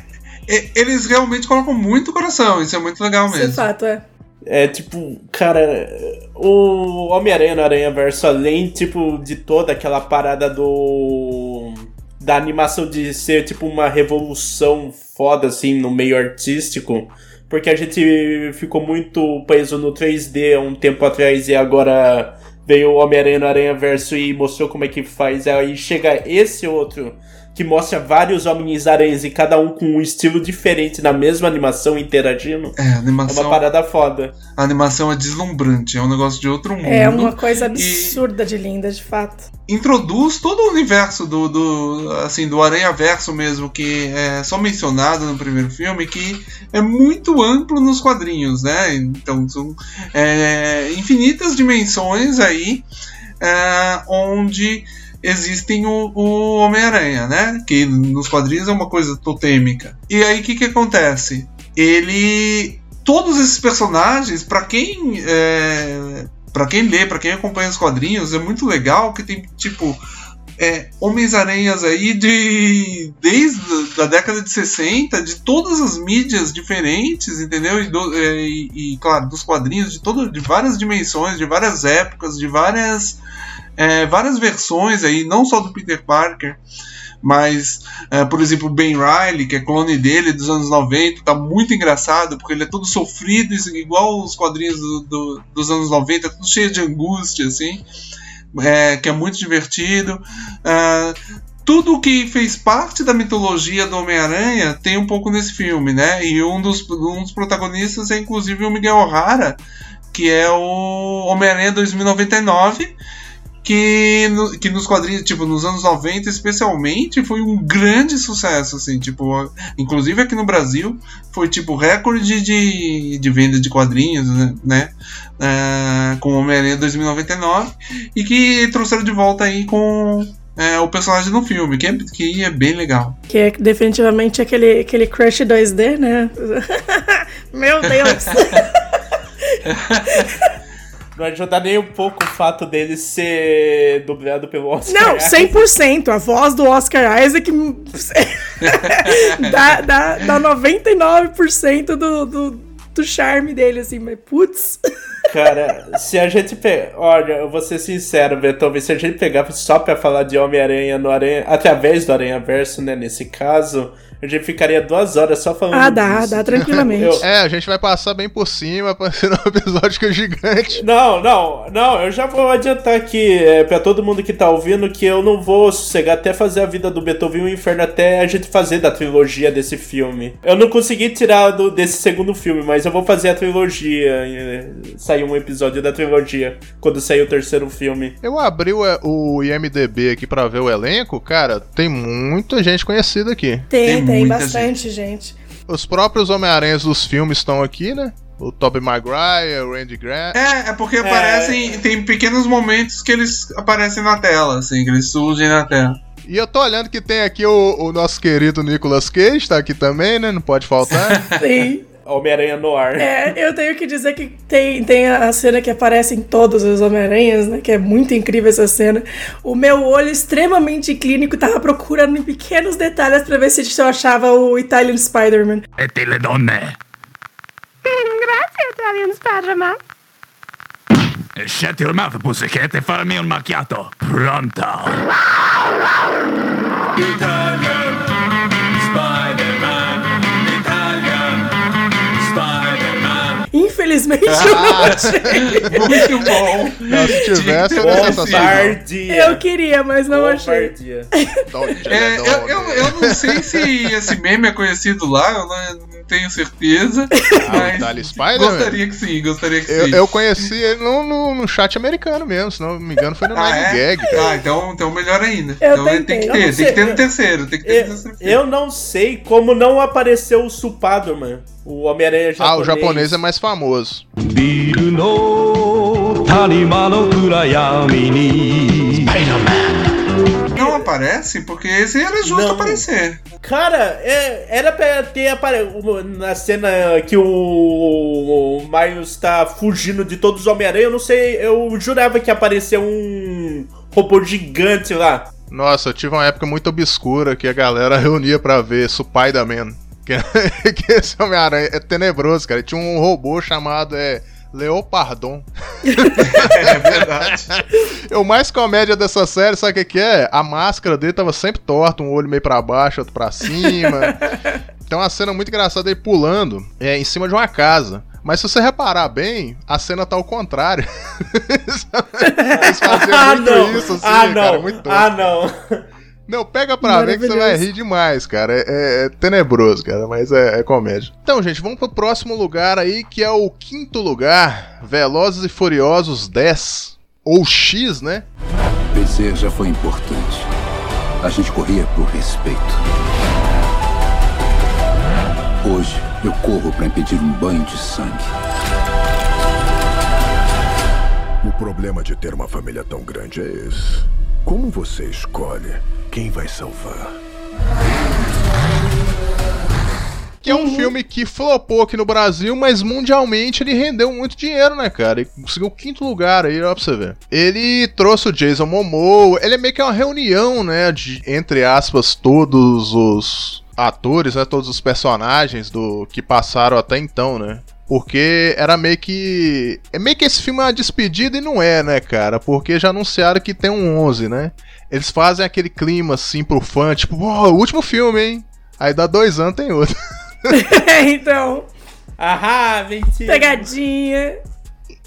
Speaker 5: E- Eles realmente colocam muito coração, isso é muito legal
Speaker 3: Isso é
Speaker 5: mesmo.
Speaker 3: fato, é.
Speaker 4: É tipo, cara, o Homem-Aranha no Aranha Verso, além, tipo, de toda aquela parada do. Da animação de ser, tipo, uma revolução foda, assim, no meio artístico. Porque a gente ficou muito preso no 3D há um tempo atrás e agora veio o Homem-Aranha no Aranha Verso e mostrou como é que faz. Aí chega esse outro que mostra vários Homens-Aranhas e cada um com um estilo diferente na mesma animação interagindo.
Speaker 5: É, a
Speaker 4: É
Speaker 5: animação,
Speaker 4: uma parada foda.
Speaker 5: a animação é deslumbrante, é um negócio de outro mundo.
Speaker 3: É uma coisa absurda de linda, de fato.
Speaker 5: introduz todo o universo do, do assim do Aranha Verso mesmo que é só mencionado no primeiro filme que é muito amplo nos quadrinhos né então são é, infinitas dimensões aí é, onde existem o, o Homem-Aranha né? Que nos quadrinhos é uma coisa totêmica. E aí o que que acontece? Ele todos esses personagens para quem é, para quem lê, para quem acompanha os quadrinhos, é muito legal que tem tipo é, Homens-Aranhas aí de desde a década de 60, de todas as mídias diferentes, entendeu? E, do- é, e- e, claro, dos quadrinhos de todo, de várias dimensões, de várias épocas, de várias é, várias versões aí, não só do Peter Parker, mas, é, por exemplo, o Ben Riley, que é clone dele dos anos 90, tá muito engraçado, porque ele é todo sofrido, igual os quadrinhos do- do- dos anos 90, tudo cheio de angústia, assim, é, que é muito divertido. Ah, tudo que fez parte da mitologia do Homem-Aranha tem um pouco nesse filme, né? E um dos, um dos protagonistas é inclusive o Miguel O'Hara, que é o Homem-Aranha 2099, que, no- que nos quadrinhos, tipo, nos anos 90 especialmente, foi um grande sucesso, assim, tipo, inclusive aqui no Brasil, foi tipo recorde de, de venda de quadrinhos, né? né? Ah, com o Homem-Aranha 2099, e que trouxeram de volta aí com é, o personagem no filme, que é, que é bem legal.
Speaker 3: Que é definitivamente aquele, aquele crush 2D, né? (laughs) Meu Deus! (laughs)
Speaker 4: Não ajuda nem um pouco o fato dele ser dublado pelo Oscar.
Speaker 3: Não,
Speaker 4: Isaac.
Speaker 3: 100%. A voz do Oscar Isaac (laughs) dá, dá, dá 99% do, do, do charme dele, assim, mas putz.
Speaker 4: Cara, se a gente pe... Olha, eu vou ser sincero, Beethoven, se a gente pegar só pra falar de Homem-Aranha no Aranha, através do Aranha Verso, né, nesse caso, a gente ficaria duas horas só falando
Speaker 3: Ah, dá,
Speaker 4: disso.
Speaker 3: dá tranquilamente. (laughs)
Speaker 4: Eu-
Speaker 2: É, a gente vai passar bem por cima, pra ser um episódio que é gigante.
Speaker 4: Não, não, não, eu já vou adiantar aqui é, pra todo mundo que tá ouvindo que eu não vou sossegar até fazer a vida do Beethoven e o Inferno até a gente fazer da trilogia desse filme. Eu não consegui tirar do, desse segundo filme, mas eu vou fazer a trilogia. e, Sair um episódio da trilogia quando sair o terceiro filme.
Speaker 2: Eu abri o, o IMDB aqui pra ver o elenco, cara, tem muita gente conhecida aqui.
Speaker 3: Tem,
Speaker 5: Tem
Speaker 3: tem,
Speaker 5: muita
Speaker 3: bastante gente.
Speaker 2: Os próprios Homem-Aranhas dos filmes estão aqui, né? O Tobey Maguire, o Randy Grant.
Speaker 5: É, é porque aparecem. Tem pequenos momentos que eles aparecem na tela, assim, que eles surgem na tela.
Speaker 2: E eu tô olhando que tem aqui o, o nosso querido Nicolas Cage, tá aqui também, né? Não pode faltar. (laughs)
Speaker 3: Sim.
Speaker 4: Homem-Aranha no ar.
Speaker 3: É, eu tenho que dizer que tem, tem a cena que aparece em todos os Homem-Aranhas, né? Que é muito incrível essa cena. O meu olho extremamente clínico tava procurando em pequenos detalhes pra ver se eu achava o Italian Spider-Man.
Speaker 7: E te le donne.
Speaker 10: Grazie, Italian Spider-Man.
Speaker 7: Shut your mouth, pussycat, e farmi un macchiato. Pronto. Italian
Speaker 3: infelizmente (laughs) eu não achei. (laughs)
Speaker 5: Muito bom.
Speaker 2: Não, se tivesse,
Speaker 5: Tinha
Speaker 2: era
Speaker 5: que ter
Speaker 2: sensacional.
Speaker 4: Covardia.
Speaker 3: Eu queria, mas não achei.
Speaker 4: Covardia.
Speaker 5: É, eu, eu, eu não sei se esse meme é conhecido lá, eu não, não tenho certeza. mas
Speaker 2: Dali Spider-Man?
Speaker 5: gostaria que sim, gostaria que
Speaker 2: Eu,
Speaker 5: sim.
Speaker 2: eu conheci ele no, no, no chat americano mesmo, se não me engano foi no
Speaker 5: Ah,
Speaker 2: Nine
Speaker 5: é?
Speaker 2: Gag, cara.
Speaker 5: Ah, então, então melhor ainda.
Speaker 3: Eu
Speaker 5: então tem
Speaker 3: tentei.
Speaker 5: que
Speaker 4: Eu
Speaker 5: ter,
Speaker 4: não
Speaker 5: tem que ter no
Speaker 4: eu-
Speaker 5: terceiro, tem que ter no
Speaker 4: Eu,
Speaker 5: terceiro.
Speaker 4: eu não sei como não apareceu o Supadman, o Homem-Aranha japonês.
Speaker 2: Ah, o japonês é mais famoso.
Speaker 5: Não aparece? Porque esse era justo
Speaker 4: não.
Speaker 5: aparecer.
Speaker 4: Cara, é, era pra ter aparecido na cena que o, o Miles tá fugindo de todos os Homem-Aranha. Eu não sei, eu jurava que apareceu um robô gigante lá.
Speaker 2: Nossa, eu tive uma época muito obscura que a galera (laughs) reunia para ver Supai da Man. Que, (laughs) que esse Homem-Aranha é tenebroso, cara. Tinha um robô chamado é, Leopardon. (laughs)
Speaker 5: É verdade.
Speaker 2: O mais comédia dessa série, sabe o que, que é? A máscara dele tava sempre torta, um olho meio pra baixo, outro pra cima. Tem uma cena muito engraçada ele pulando é, em cima de uma casa. Mas se você reparar bem, a cena tá ao contrário. (laughs) Eles faziam
Speaker 4: ah,
Speaker 2: muito
Speaker 4: não!
Speaker 2: isso, assim,
Speaker 4: ah,
Speaker 2: cara,
Speaker 4: não!
Speaker 2: muito tosco.
Speaker 4: ah, não!
Speaker 2: Não, pega pra ver que você vai rir demais, cara. É, é- é tenebroso, cara, mas é, é comédia. Então, gente, vamos pro próximo lugar aí, que é o quinto lugar: Velozes e Furiosos 10. Ou X, né?
Speaker 12: Vencer já foi importante. A gente corria por respeito. Hoje, eu corro para impedir um banho de sangue.
Speaker 1: O problema de ter uma família tão grande é esse. Como você escolhe quem vai salvar?
Speaker 2: Que é um filme que flopou aqui no Brasil, mas mundialmente ele rendeu muito dinheiro, né, cara? Ele conseguiu o quinto lugar aí, ó, pra você ver. Ele trouxe o Jason Momoa, ele é meio que uma reunião, né, de, entre aspas, todos os atores, né, todos os personagens do que passaram até então, né? Porque era meio que. É meio que esse filme é uma despedida e não é, né, cara? Porque já anunciaram que tem um 11, né? Eles fazem aquele clima assim pro fã, tipo, ó, o último filme, hein? Aí dá dois anos tem outro. (laughs)
Speaker 3: então,
Speaker 4: Ahá, mentira!
Speaker 3: pegadinha.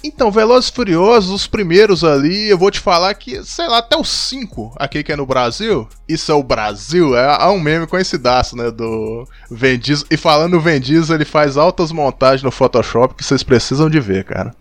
Speaker 2: Então, Velozes e Furiosos, os primeiros ali, eu vou te falar que, sei lá, até os 5 aqui que é no Brasil, isso é o Brasil, é, há um meme conhecidaço, né, do Vin. E falando do Vin ele faz altas montagens no Photoshop que vocês precisam de ver, cara.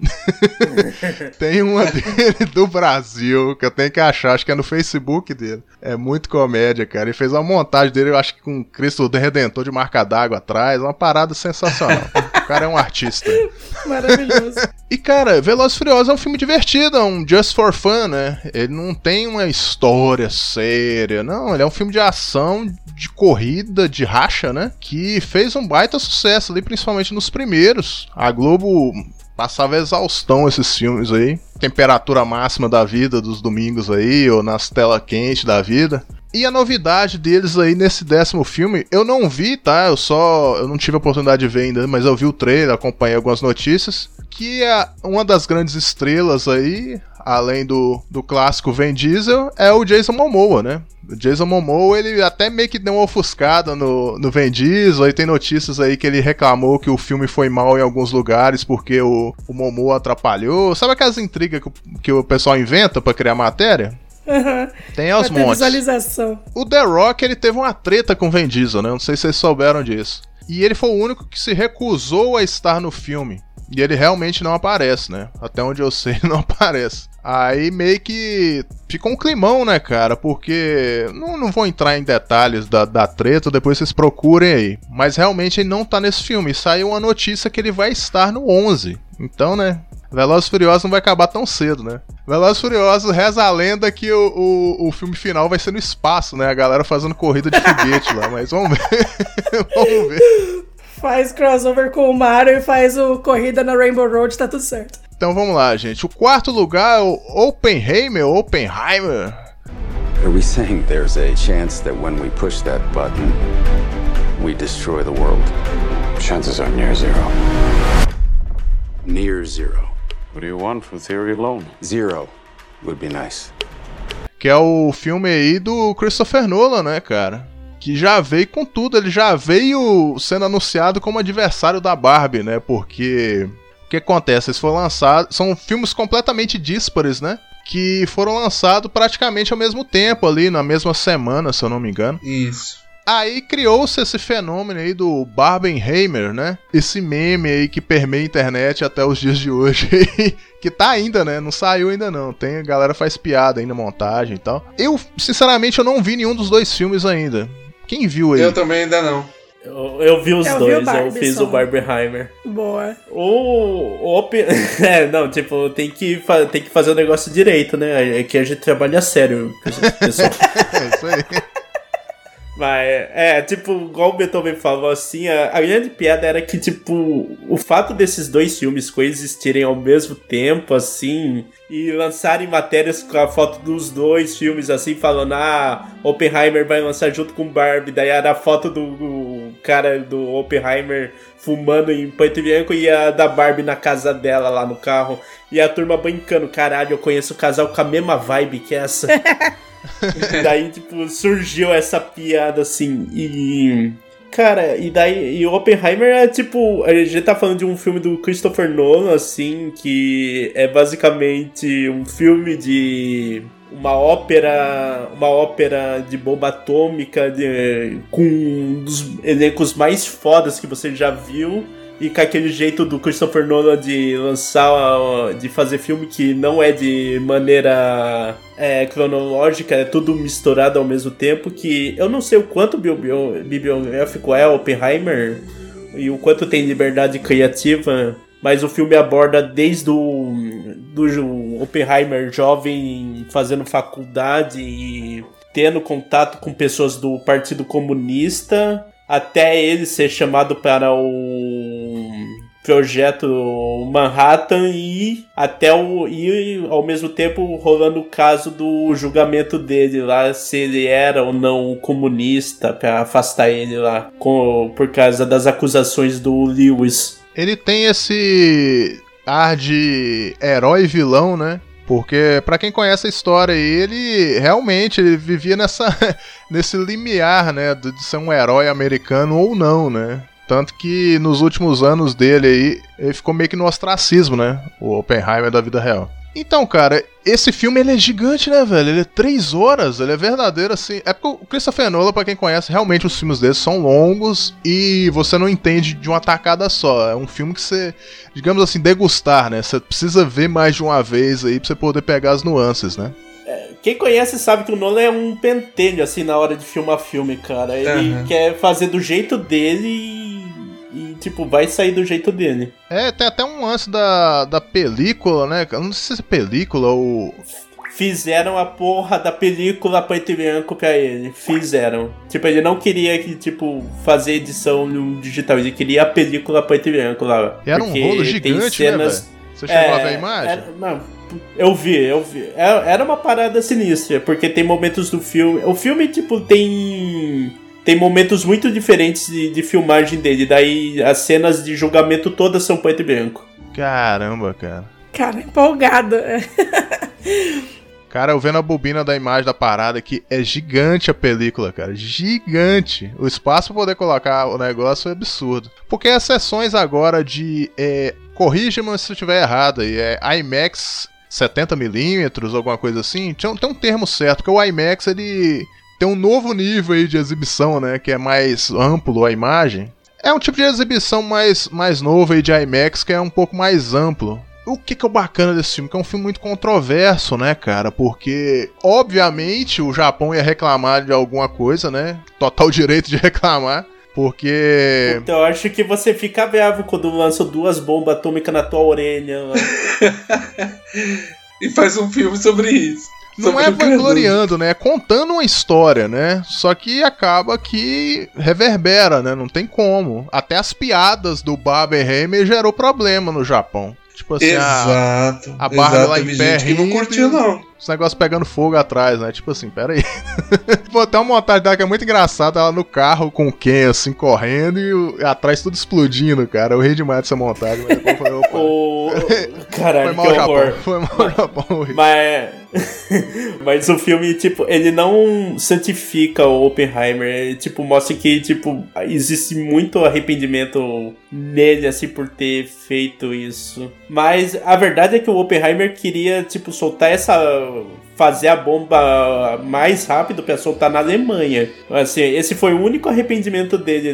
Speaker 2: (laughs) Tem uma dele do Brasil, que eu tenho que achar, acho que é no Facebook dele. É muito comédia, cara. Ele fez uma montagem dele, eu acho que com Cristo Redentor de marca d'água atrás, uma parada sensacional. (laughs) o cara é um artista. (laughs)
Speaker 3: Maravilhoso.
Speaker 2: E cara, Velozes e Furiosos é um filme divertido, é um just for fun, né? Ele não tem uma história séria, não. Ele é um filme de ação, de corrida, de racha, né? Que fez um baita sucesso ali, principalmente nos primeiros. A Globo passava exaustão esses filmes aí. Temperatura máxima da vida dos domingos aí, ou nas telas quentes da vida. E a novidade deles aí nesse décimo filme, eu não vi, tá? Eu só. Eu não tive a oportunidade de ver ainda, mas eu vi o trailer, acompanhei algumas notícias. Que é uma das grandes estrelas aí, além do, do clássico Vin Diesel, é o Jason Momoa, né? O Jason Momoa, ele até meio que deu uma ofuscada no, no Vin Diesel, aí tem notícias aí que ele reclamou que o filme foi mal em alguns lugares porque o, o Momoa atrapalhou. Sabe aquelas intrigas que, o- que o pessoal inventa pra criar matéria?
Speaker 3: Aham.
Speaker 2: Tem aos montes.
Speaker 3: visualização.
Speaker 2: O The Rock, ele teve uma treta com o Vin Diesel, né? Não sei se vocês souberam disso. E ele foi o único que se recusou a estar no filme. E ele realmente não aparece, né? Até onde eu sei, (laughs) não aparece. Aí meio que ficou um climão, né, cara? Porque. Não, não vou entrar em detalhes da, da treta, depois vocês procurem aí. Mas realmente ele não tá nesse filme. Saiu uma notícia que ele vai estar no 11. Então, né? Velozes Furiosos não vai acabar tão cedo, né? Velozes Furiosos reza a lenda que o, o, o filme final vai ser no espaço, né? A galera fazendo corrida de foguete lá, mas vamos ver. (laughs) vamos ver.
Speaker 3: Faz crossover com o Mario e faz o corrida na Rainbow Road, tá tudo certo.
Speaker 2: Então vamos lá, gente. O quarto lugar é o Oppenheimer, Oppenheimer.
Speaker 12: Are we saying there's a chance that when we push that button, we destroy the world? Chances are near zero. Near zero. What do you want for theory alone? Zero would be nice.
Speaker 2: Que é o filme aí do Christopher Nolan, né, cara? Que já veio com tudo, ele já veio sendo anunciado como adversário da Barbie, né? Porque O que acontece? Eles foram lançados. São filmes completamente díspares, né? Que foram lançados praticamente ao mesmo tempo, ali, na mesma semana, se eu não me engano.
Speaker 5: Isso.
Speaker 2: Aí criou-se esse fenômeno aí do Barbenheimer, né? Esse meme aí que permeia a internet até os dias de hoje. (laughs) que tá ainda, né? Não saiu ainda não. Tem a galera faz piada ainda, montagem e tal. Eu, sinceramente, eu não vi nenhum dos dois filmes ainda. Quem viu aí?
Speaker 5: Eu também ainda não.
Speaker 4: Eu, eu vi os
Speaker 3: Eu vi
Speaker 4: dois, eu
Speaker 3: Barbie
Speaker 4: fiz o Barbenheimer.
Speaker 3: Boa.
Speaker 4: O, o Open... (laughs) É, não, tipo, tem que, fa- tem que fazer o negócio direito, né? Aqui a gente trabalha sério, pessoal. (laughs)
Speaker 2: é isso aí.
Speaker 4: Mas, é, tipo, igual o Beethoven falou assim, a, a grande piada era que, tipo, o fato desses dois filmes coexistirem ao mesmo tempo, assim, e lançarem matérias com a foto dos dois filmes, assim, falando, ah, Oppenheimer vai lançar junto com Barbie, daí era a foto do, do cara do Oppenheimer fumando em preto e branco e a da Barbie na casa dela lá no carro, e a turma brincando, caralho, eu conheço o casal com a mesma vibe que essa. (laughs) (laughs) daí, tipo, surgiu essa piada assim. E. Cara, e daí. E o Oppenheimer é tipo. A gente tá falando de um filme do Christopher Nolan, assim, que é basicamente um filme de. Uma ópera. Uma ópera de bomba atômica de, com um dos elencos mais fodas que você já viu. E com aquele jeito do Christopher Nolan de lançar, de fazer filme que não é de maneira é, cronológica, é tudo misturado ao mesmo tempo, que eu não sei o quanto bibli- bibliográfico é Oppenheimer? E o quanto tem liberdade criativa, mas o filme aborda desde o do Oppenheimer jovem fazendo faculdade e tendo contato com pessoas do Partido Comunista até ele ser chamado para o projeto Manhattan e até o e ao mesmo tempo rolando o caso do julgamento dele lá se ele era ou não comunista para afastar ele lá com, por causa das acusações do Lewis.
Speaker 2: Ele tem esse ar de herói vilão, né? Porque, pra quem conhece a história ele realmente ele vivia nessa, (laughs) nesse limiar, né? De ser um herói americano ou não, né? Tanto que nos últimos anos dele aí, ele ficou meio que no ostracismo, né? O Oppenheimer da vida real. Então, cara, esse filme ele é gigante, né, velho? Ele é três horas, ele é verdadeiro, assim. É porque o Christopher Nolan, pra quem conhece, realmente os filmes dele são longos e você não entende de uma tacada só. É um filme que você, digamos assim, degustar, né? Você precisa ver mais de uma vez aí pra você poder pegar as nuances, né?
Speaker 4: Quem conhece sabe que o Nolan é um pentelho, assim, na hora de filmar filme, cara. Ele
Speaker 2: Aham.
Speaker 4: quer fazer do jeito dele e, e, tipo, vai sair do jeito dele.
Speaker 2: É, tem até um lance da, da película, né? Eu não sei se é película ou.
Speaker 4: Fizeram a porra da película preto e branco pra ele. Fizeram. Tipo, ele não queria que, tipo, fazer edição no digital. Ele queria a película preto e branco lá.
Speaker 2: E era um rolo gigante, né,
Speaker 4: cenas...
Speaker 2: velho? Você chegou a
Speaker 4: É,
Speaker 2: ver a imagem?
Speaker 4: era- não, eu vi, eu vi. É- Era uma parada sinistra, porque tem momentos do filme. O filme, tipo, tem. Tem momentos muito diferentes de, de filmagem dele. Daí as cenas de julgamento todas são preto e branco.
Speaker 2: Caramba, cara.
Speaker 3: Cara, empolgada. (laughs)
Speaker 2: Cara, eu vendo a bobina da imagem da parada aqui, é gigante a película, cara. Gigante. O espaço pra poder colocar o negócio é absurdo. Porque as sessões agora de. É, Corrija-me se eu estiver errado aí. É IMAX 70mm, alguma coisa assim. Tem, um- tem um termo certo, porque o IMAX ele tem um novo nível aí de exibição, né? Que é mais amplo a imagem. É um tipo de exibição mais, mais novo aí de IMAX que é um pouco mais amplo. O que, que é o bacana desse filme? Que é um filme muito controverso, né, cara? Porque, obviamente, o Japão ia reclamar de alguma coisa, né? Total (laughs) direito de reclamar. Porque.
Speaker 4: Então eu acho que você fica bravo quando lança duas bombas atômicas na tua orelha. lá. (laughs)
Speaker 5: E faz um filme sobre isso.
Speaker 2: Não é vangloriando, né? É contando uma história, né? Só que acaba que reverbera, né? Não tem como. Até as piadas do Barbenheimer gerou problema no Japão. Tipo assim, a,
Speaker 5: Exato.
Speaker 2: a Barbie
Speaker 5: exato.
Speaker 2: lá em pé
Speaker 5: gente que não curtiu, não.
Speaker 2: os negócios pegando fogo atrás, né? Tipo assim, pera aí. Pô, tem uma montagem dela que é muito engraçada, ela no carro com o Ken, assim, correndo e, o- e atrás tudo explodindo, cara. Eu ri demais dessa montagem, mas depois foi, opa. (laughs)
Speaker 4: Caralho, que
Speaker 2: o Japão,
Speaker 4: horror.
Speaker 2: foi mal Japão.
Speaker 4: Mas, (laughs) mas o filme, tipo, ele não santifica o Oppenheimer. Ele, tipo, mostra que, tipo, existe muito arrependimento nele, assim, por ter feito isso. Mas a verdade é que o Oppenheimer queria, tipo, soltar essa... Fazer a bomba mais rápido pra soltar na Alemanha. Assim, esse foi o único arrependimento dele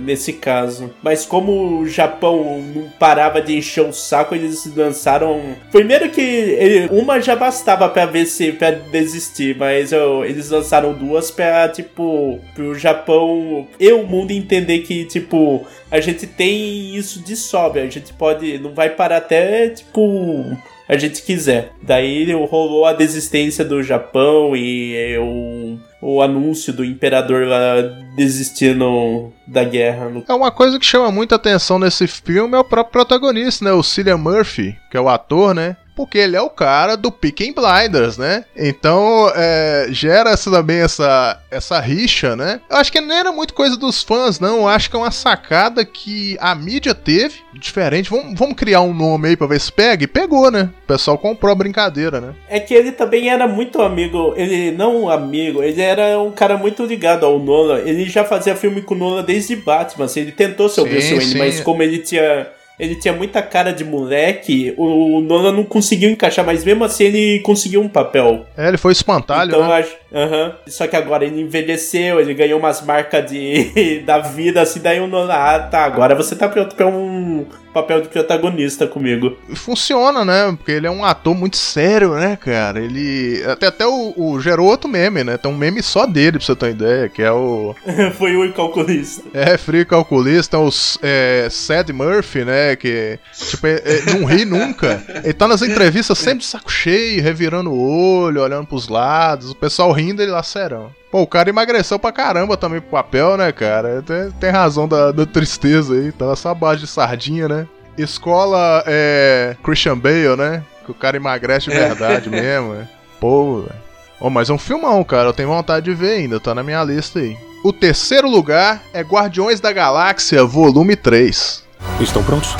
Speaker 4: nesse caso. Mas como o Japão não parava de encher o saco, eles lançaram. Primeiro que uma já bastava pra ver se pra desistir, mas ó, eles lançaram duas pra, tipo, pro Japão e o mundo entender que, tipo, a gente tem isso de sobra. A gente pode. Não vai parar até, tipo a gente quiser. Daí rolou a desistência do Japão e o, o anúncio do imperador lá desistindo da guerra.
Speaker 2: É uma coisa que chama muita atenção nesse filme é o próprio protagonista, né? O Cillian Murphy, que é o ator, né? Porque ele é o cara do Peaky Blinders, né? Então, é, gera essa, também essa, essa rixa, né? Eu acho que não era muito coisa dos fãs, não. Eu acho que é uma sacada que a mídia teve, diferente. Vamos, vamos criar um nome aí pra ver se pega. E pegou, né? O pessoal comprou a brincadeira, né?
Speaker 4: É que ele também era muito amigo, ele não amigo, ele era um cara muito ligado ao Nolan. Ele já fazia filme com o Nolan desde Batman, assim, ele tentou ser o
Speaker 2: sim.
Speaker 4: mas como ele tinha ele tinha muita cara de moleque, o Nolan não conseguiu encaixar, mas mesmo assim ele conseguiu um papel.
Speaker 2: É, ele foi espantalho,
Speaker 4: Então, eu
Speaker 2: né?
Speaker 4: acho, aham. Só que agora ele envelheceu, ele ganhou umas marcas de (laughs) da vida, assim, daí o Nolan, ah, tá, agora você tá pronto pra um papel de protagonista comigo.
Speaker 2: funciona, né? Porque ele é um ator muito sério, né, cara? Ele. Até, até o, o gerou outro meme, né? Tem um meme só dele, pra você ter uma ideia, que é o. (laughs)
Speaker 4: Foi o calculista.
Speaker 2: É, Free Calculista, o é, Sad Murphy, né? Que, tipo, é- é, não ri nunca. Ele tá nas entrevistas sempre de saco cheio, revirando o olho, olhando pros lados, o pessoal rindo ele lá serão. Pô, o cara emagreceu pra caramba também pro papel, né, cara? Tem, tem razão da, da tristeza aí, tava só abaixo de sardinha, né? Escola é. Christian Bale, né? Que o cara emagrece de
Speaker 5: É.
Speaker 2: verdade (laughs) mesmo, né? Pô, velho. Ô, mas é um filmão, cara. Eu tenho vontade de ver ainda, tá na minha lista aí. O terceiro lugar é Guardiões da Galáxia, volume 3.
Speaker 13: Estão prontos?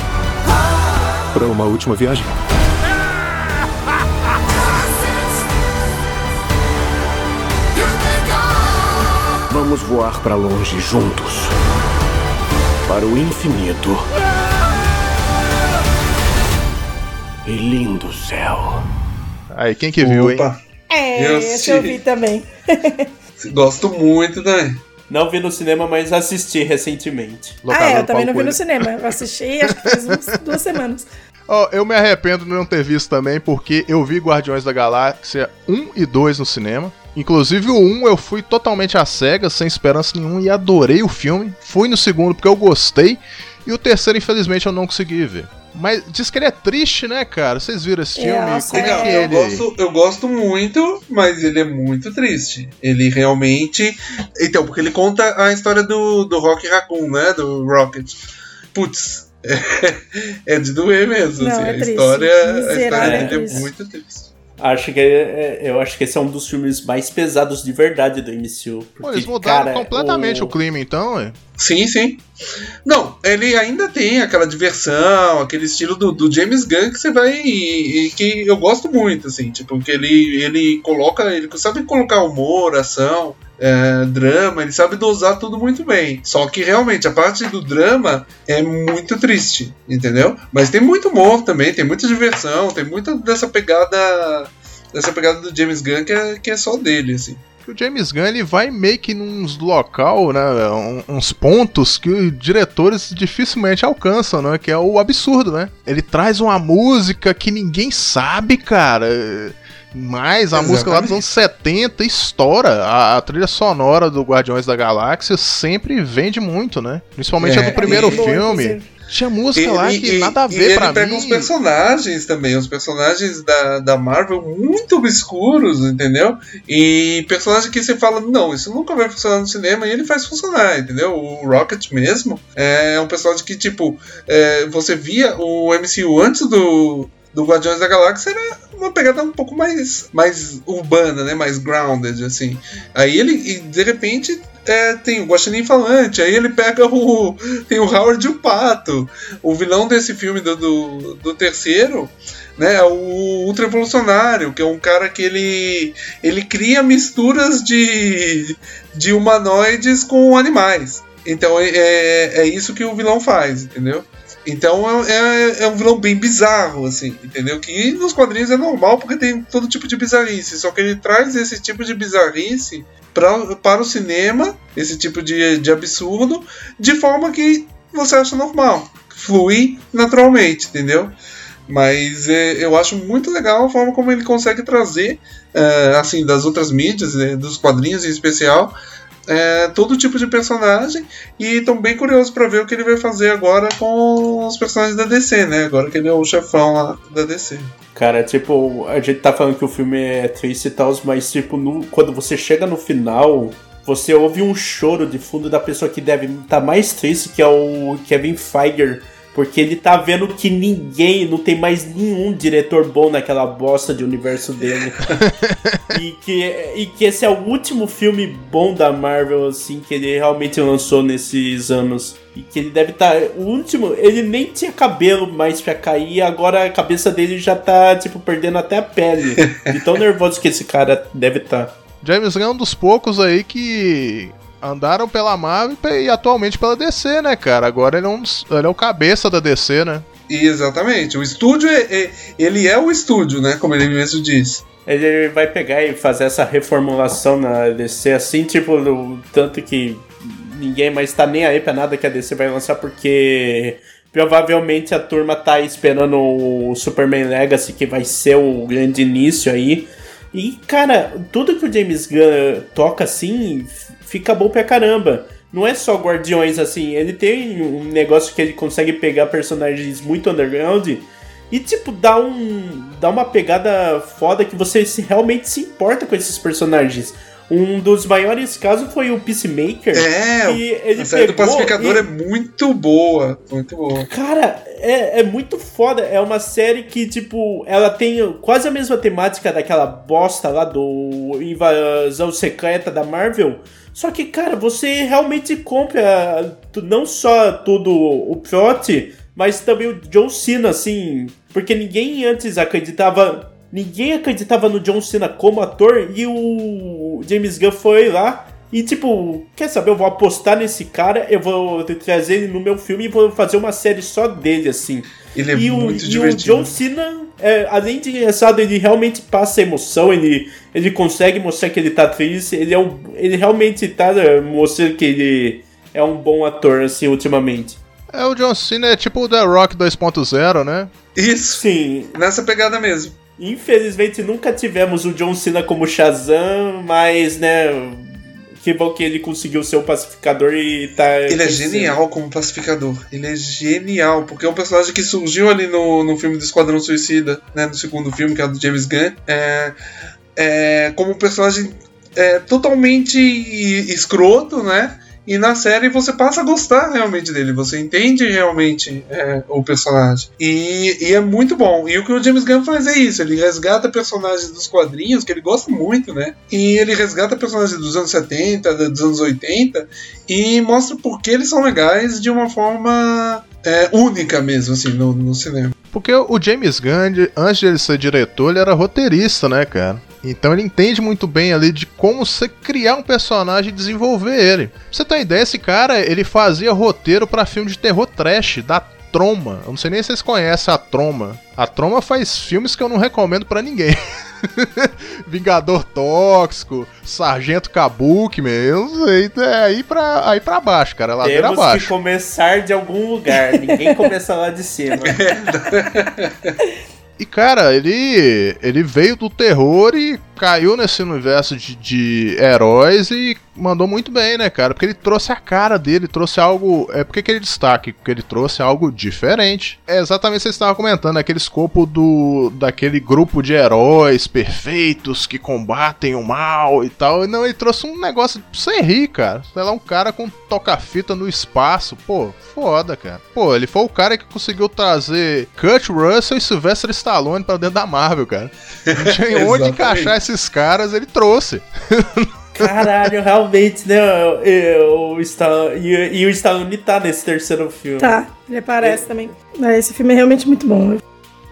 Speaker 13: Para uma última viagem? Vamos voar para longe juntos. Para o infinito. E lindo céu.
Speaker 2: Aí, quem que viu, hein?
Speaker 3: É,
Speaker 5: Eu
Speaker 3: esse eu vi também. (laughs)
Speaker 5: Gosto muito também.
Speaker 4: Não vi no cinema, mas assisti recentemente.
Speaker 3: ah, é, eu também não vi no cinema. Eu assisti, acho que faz uns (laughs) duas semanas.
Speaker 2: Ó, eu me arrependo de não ter visto também, porque eu vi Guardiões da Galáxia 1 e 2 no cinema. Inclusive o 1 eu fui totalmente às cegas, sem esperança nenhuma, e adorei o filme. Fui no segundo porque eu gostei. E o terceiro, infelizmente, eu não consegui ver. Mas diz que ele é triste, né, cara? Vocês viram esse filme?
Speaker 3: Nossa,
Speaker 2: Como é que é
Speaker 5: eu,
Speaker 2: ele?
Speaker 5: gosto, eu gosto muito, mas ele é muito triste. Ele realmente. Então, porque ele conta a história do, do Rock Raccoon, né? Do Rocket. Putz, (laughs) é, de doer mesmo.
Speaker 3: Não,
Speaker 5: assim,
Speaker 3: é
Speaker 5: a, história, a história dele é muito triste.
Speaker 4: Acho que é- é- eu acho que esse é um dos filmes mais pesados de verdade do MCU.
Speaker 2: Pô,
Speaker 4: porque,
Speaker 2: eles mudaram
Speaker 4: cara,
Speaker 2: completamente o...
Speaker 4: o
Speaker 2: clima, então, é?
Speaker 5: Sim, sim. Não, ele ainda tem aquela diversão, aquele estilo do, do James Gunn que você vai. E, e que eu gosto muito, assim, tipo, que ele, ele coloca. Ele sabe colocar humor, ação, é, drama, ele sabe dosar tudo muito bem. Só que realmente a parte do drama é muito triste, entendeu? Mas tem muito humor também, tem muita diversão, tem muita dessa pegada. Dessa pegada do James Gunn que é, que é só dele, assim.
Speaker 2: Que o James Gunn ele vai meio que nos local, né, uns pontos que os diretores dificilmente alcançam, né, que é o absurdo, né? Ele traz uma música que ninguém sabe, cara. Mas a música lá dos anos 70 estoura. A, a trilha sonora do Guardiões da Galáxia sempre vende muito, né? Principalmente a
Speaker 5: É,
Speaker 2: do primeiro
Speaker 5: e-
Speaker 2: filme. Tinha música lá que nada a
Speaker 5: e
Speaker 2: ver
Speaker 5: ele
Speaker 2: pra
Speaker 5: pega
Speaker 2: mim.
Speaker 5: os personagens também, os personagens da, da Marvel muito obscuros, entendeu? E personagem que você fala, não, isso nunca vai funcionar no cinema, e ele faz funcionar, entendeu? O Rocket mesmo é um personagem que, tipo, é, você via o MCU antes do. do Guardiões da Galáxia era uma pegada um pouco mais, mais urbana, né? Mais grounded, assim. Aí ele, e de repente, é, tem o Guaxinim Falante, aí ele pega o. Tem o Howard e o Pato. O vilão desse filme do, do, do terceiro né, é o Ultra Evolucionário, que é um cara que ele, ele cria misturas de, de humanoides com animais. Então é, é, é isso que o vilão faz, entendeu? Então é, é, é, um vilão bem bizarro, assim, entendeu? Que nos quadrinhos é normal porque tem todo tipo de bizarrice. Só que ele traz esse tipo de bizarrice pra, para o cinema, esse tipo de, de absurdo, de forma que você acha normal. Flui naturalmente, entendeu? Mas é, eu acho muito legal a forma como ele consegue trazer, é, assim, das outras mídias, né, dos quadrinhos em especial, é, todo tipo de personagem e estão bem curiosos para ver o que ele vai fazer agora com os personagens da DC, né? Agora que ele é o chefão lá da DC.
Speaker 4: Cara, tipo, a gente tá falando que o filme é triste e tal, mas tipo, no, quando você chega no final, você ouve um choro de fundo da pessoa que deve estar tá mais triste, que é o Kevin Feige porque ele tá vendo que ninguém, não tem mais nenhum diretor bom naquela bosta de universo dele. (laughs) e, que, e que esse é o último filme bom da Marvel, assim, que ele realmente lançou nesses anos. E que ele deve estar. Tá, o último, ele nem tinha cabelo mais pra cair, agora a cabeça dele já tá, tipo, perdendo até a pele. (laughs) De tão nervoso que esse cara deve estar. Tá.
Speaker 2: James Gunn é um dos poucos aí que andaram pela Marvel e atualmente pela DC, né, cara? Agora ele é, um, ele é o cabeça da DC, né?
Speaker 5: Exatamente. O estúdio, é, é, ele é o estúdio, né? Como ele mesmo disse.
Speaker 4: Ele vai pegar e fazer essa reformulação na DC, assim, tipo, no, tanto que ninguém mais tá nem aí pra nada que a DC vai lançar, porque provavelmente a turma tá esperando o Superman Legacy, que vai ser o grande início aí. E, cara, tudo que o James Gunn toca assim fica bom pra caramba. Não é só Guardiões assim, ele tem um negócio que ele consegue pegar personagens muito underground e, tipo, dá, um, dá uma pegada foda que você se, realmente se importa com esses personagens. Um dos maiores casos foi o Peacemaker.
Speaker 5: É, que ele a série do Pacificador e... é muito boa. Muito boa.
Speaker 4: Cara, é, é muito foda. É uma série que, tipo, ela tem quase a mesma temática daquela bosta lá do Invasão Secreta da Marvel. Só que, cara, você realmente compra não só todo o plot, mas também o John Cena, assim. Porque ninguém antes acreditava. Ninguém acreditava no John Cena como ator e o James Gunn foi lá e tipo, quer saber? Eu vou apostar nesse cara, eu vou trazer ele no meu filme e vou fazer uma série só dele, assim.
Speaker 5: Ele é
Speaker 4: e
Speaker 5: muito
Speaker 4: o,
Speaker 5: divertido.
Speaker 4: E o John Cena, é, além de engraçado, ele realmente passa emoção, ele, ele consegue mostrar que ele tá triste, ele, é um, ele realmente tá é, mostrando que ele é um bom ator, assim, ultimamente.
Speaker 2: É, o John Cena é tipo o The Rock 2.0, né?
Speaker 5: Isso.
Speaker 4: Sim.
Speaker 5: Nessa pegada mesmo.
Speaker 4: Infelizmente nunca tivemos o John Cena como Shazam, mas, né, que bom que ele conseguiu ser o pacificador e tá.
Speaker 5: Ele é genial como pacificador. Ele é genial, porque é um personagem que surgiu ali no, no filme do Esquadrão Suicida, né? No segundo filme, que é o do James Gunn. É, é, como um personagem é, totalmente escroto, né? E na série você passa a gostar realmente dele, você entende realmente é, o personagem. E, e, é muito bom. E o que o James Gunn faz é isso: ele resgata personagens dos quadrinhos, que ele gosta muito, né? E ele resgata personagens dos anos 70, dos anos 80, e mostra por que eles são legais de uma forma é, única mesmo, assim, no, no cinema.
Speaker 2: Porque o James Gunn, antes de ele ser diretor, ele era roteirista, né, cara? Então ele entende muito bem ali de como você criar um personagem e desenvolver ele. Pra você ter uma ideia, esse cara, ele fazia roteiro para filme de terror trash, da Troma. Eu não sei nem se vocês conhecem a Troma. A Troma faz filmes que eu não recomendo para ninguém. (laughs) Vingador Tóxico, Sargento Kabuki, meu, não sei, é aí pra, aí pra baixo, cara, ladeira
Speaker 4: Temos
Speaker 2: abaixo.
Speaker 4: que começar de algum lugar, ninguém começa lá de cima. (laughs)
Speaker 2: E cara, ele ele veio do terror e caiu nesse universo de, de heróis e mandou muito bem, né, cara? Porque ele trouxe a cara dele, trouxe algo. É porque que ele destaque? Porque ele trouxe algo diferente. É exatamente o que você estava comentando, aquele escopo do. daquele grupo de heróis perfeitos que combatem o mal e tal. Não, ele trouxe um negócio sem rir, cara. Sei lá, um cara com toca-fita no espaço. Pô, foda, cara. Pô, ele foi o cara que conseguiu trazer Kurt Russell e Sylvester Stallone pra dentro da Marvel, cara. Não tinha (laughs) onde encaixar esses caras, ele trouxe. (laughs)
Speaker 4: Caralho, realmente, né? O, o Stallone, e, e o Stallone tá nesse terceiro filme.
Speaker 3: Tá, ele aparece também. Mas esse filme é realmente muito bom. né?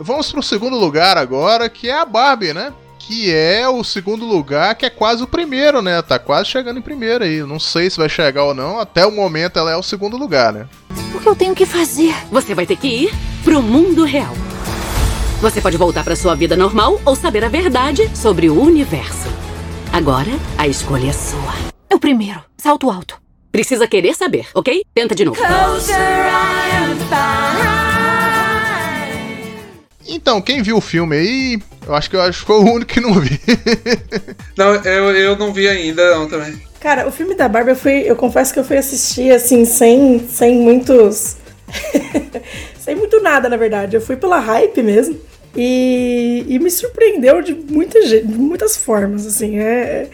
Speaker 2: Vamos pro segundo lugar agora, que é a Barbie, né? Que é o segundo lugar, que é quase o primeiro, né? Tá quase chegando em primeiro aí. Não sei se vai chegar ou não. Até o momento ela é o segundo lugar, né?
Speaker 14: O que eu tenho que fazer? Você vai ter que ir pro mundo real. Você pode voltar pra sua vida normal ou saber a verdade sobre o universo. Agora, a escolha é sua.
Speaker 15: É o primeiro. Salto alto.
Speaker 14: Precisa querer saber, ok? Tenta de novo.
Speaker 2: Então, quem viu o filme aí, eu acho que eu acho que foi o único que não vi. (laughs)
Speaker 5: Não, eu, eu não vi ainda, não, também.
Speaker 3: Cara, o filme da Barbie, eu, fui, eu confesso que eu fui assistir, assim, sem, sem muitos... (laughs) sem muito nada, na verdade. Eu fui pela hype mesmo. E, e me surpreendeu de, muita, de muitas formas, assim. É,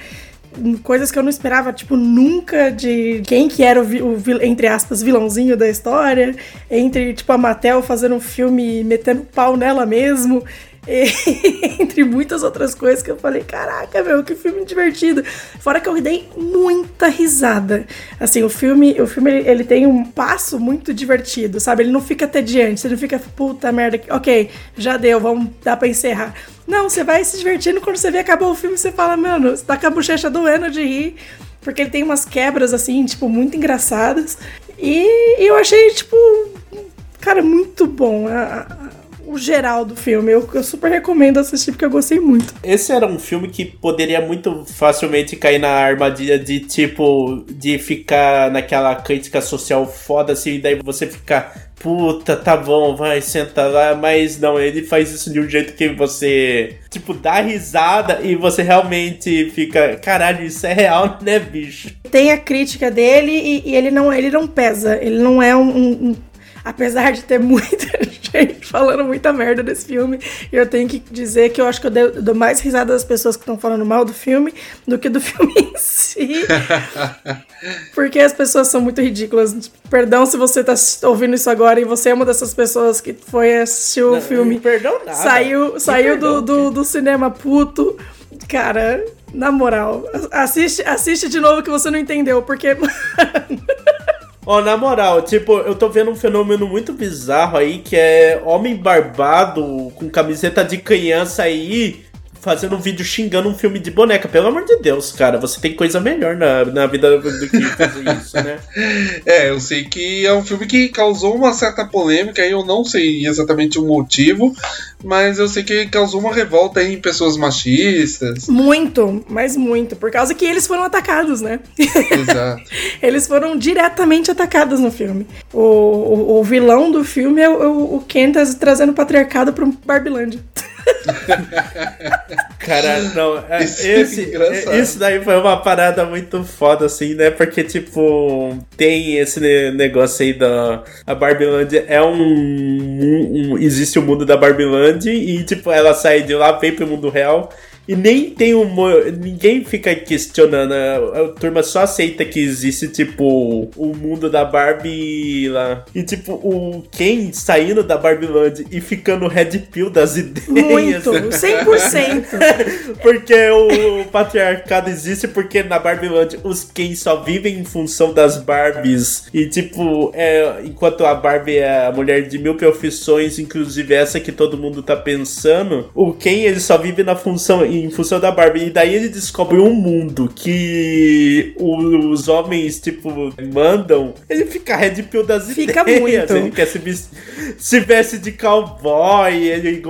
Speaker 3: coisas que eu não esperava, tipo, nunca de quem que era o, o entre aspas, vilãozinho da história. Entre, tipo, a Mattel fazendo um filme metendo pau nela mesmo. E, (laughs) entre muitas outras coisas que eu falei, caraca, meu, que filme divertido. Fora que eu dei muita risada. Assim, o filme, o filme ele, tem um passo muito divertido, sabe? Ele não fica tediante, você não fica, puta merda, ok, já deu, vamos dar pra encerrar. Não, você vai se divertindo quando você vê acabou o filme, você fala, mano, você tá com a bochecha doendo de rir. Porque ele tem umas quebras, assim, tipo, muito engraçadas. E, e eu achei, tipo, cara, muito bom. a- a- o geral do filme. Eu, eu super recomendo assistir porque eu gostei muito.
Speaker 4: Esse era um filme que poderia muito facilmente cair na armadilha de tipo, de ficar naquela crítica social foda assim, e daí você ficar, puta, tá bom, vai, senta lá, mas não, ele faz isso de um jeito que você, tipo, dá risada e você realmente fica, caralho, isso é real, né, bicho?
Speaker 3: Tem a crítica dele e, e ele, não, ele não pesa. Ele não é um, um- um- Apesar de ter muita (laughs) gente falando muita merda desse filme, eu tenho que dizer que eu acho que eu dou, mais risada das pessoas que estão falando mal do filme do que do (laughs) filme em si. (laughs) Porque as pessoas são muito ridículas. Perdão se você tá ouvindo isso agora e você é uma dessas pessoas que foi assistir o
Speaker 4: Não,
Speaker 3: filme.
Speaker 4: Perdão nada.
Speaker 3: Saiu, saiu do, do, do cinema puto. Cara, na moral, assiste, assiste de novo que você não entendeu, porque.
Speaker 4: Ó, na moral, tipo, eu tô vendo um fenômeno muito bizarro aí, que é homem barbado com camiseta de criança aí fazendo um vídeo xingando um filme de boneca. Pelo amor de Deus, cara, você tem coisa melhor na, na vida do que fazer isso, né? (laughs)
Speaker 5: É, eu sei que é um filme que causou uma certa polêmica, aí eu não sei exatamente o motivo, mas eu sei que causou uma revolta aí em pessoas machistas.
Speaker 3: Muito, mas muito. Por causa que eles foram atacados, né?
Speaker 5: Exato. (laughs)
Speaker 3: eles foram diretamente atacados no filme. O, o, o vilão do filme é o, o- o Ken tá trazendo o patriarcado pro Barbilândia. (laughs) (laughs)
Speaker 4: Cara, não, é,
Speaker 5: Isso é
Speaker 4: esse, é, isso daí foi uma parada muito foda, assim, né? Porque, tipo, tem esse ne- negócio aí da. A Barbilândia é um, um- um- Existe o mundo da Barbilândia e, tipo, ela sai de lá, vem pro mundo real. E nem tem um. Ninguém fica questionando. A, a turma só aceita que existe, tipo, o mundo da Barbie lá. E, tipo, o Ken saindo da Barbilândia e ficando red pill das ideias.
Speaker 3: Muito, 100%. (laughs)
Speaker 4: porque o patriarcado existe porque na Barbieland os Ken só vivem em função das Barbies. E tipo, é, enquanto a Barbie é a mulher de mil profissões, inclusive essa que todo mundo tá pensando, o Ken ele só vive na função em função da Barbie. E daí ele descobre um mundo que os homens, tipo, mandam. Ele fica red pill das
Speaker 3: Fica
Speaker 4: ideias.
Speaker 3: muito.
Speaker 4: Ele quer se, se veste de cowboy, ele,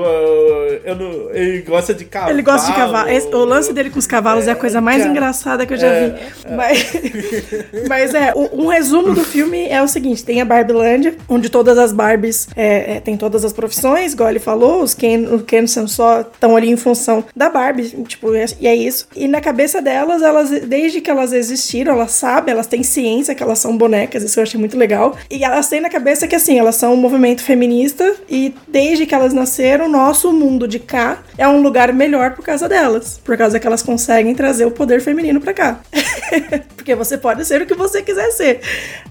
Speaker 4: eu não- ele gosta de cavalo.
Speaker 3: Ele gosta de cavalo. O lance dele com os cavalos é, a coisa mais
Speaker 4: cara,
Speaker 3: engraçada que eu já
Speaker 4: é,
Speaker 3: vi. Mas, (laughs) mas é, o- um resumo do filme é o seguinte: tem a Barbilândia, onde todas as Barbies é, é, tem todas as profissões, igual ele falou, os Ken, o Ken são só estão ali em função da Barbie. Barbie, tipo, e é isso. E na cabeça delas, elas, desde que elas existiram, elas sabem, elas têm ciência que elas são bonecas, isso eu achei muito legal. E elas têm na cabeça que, assim, elas são um movimento feminista e desde que elas nasceram, nosso mundo de cá é um lugar melhor por causa delas. Por causa que elas conseguem trazer o poder feminino pra cá. (laughs) Porque você pode ser o que você quiser ser.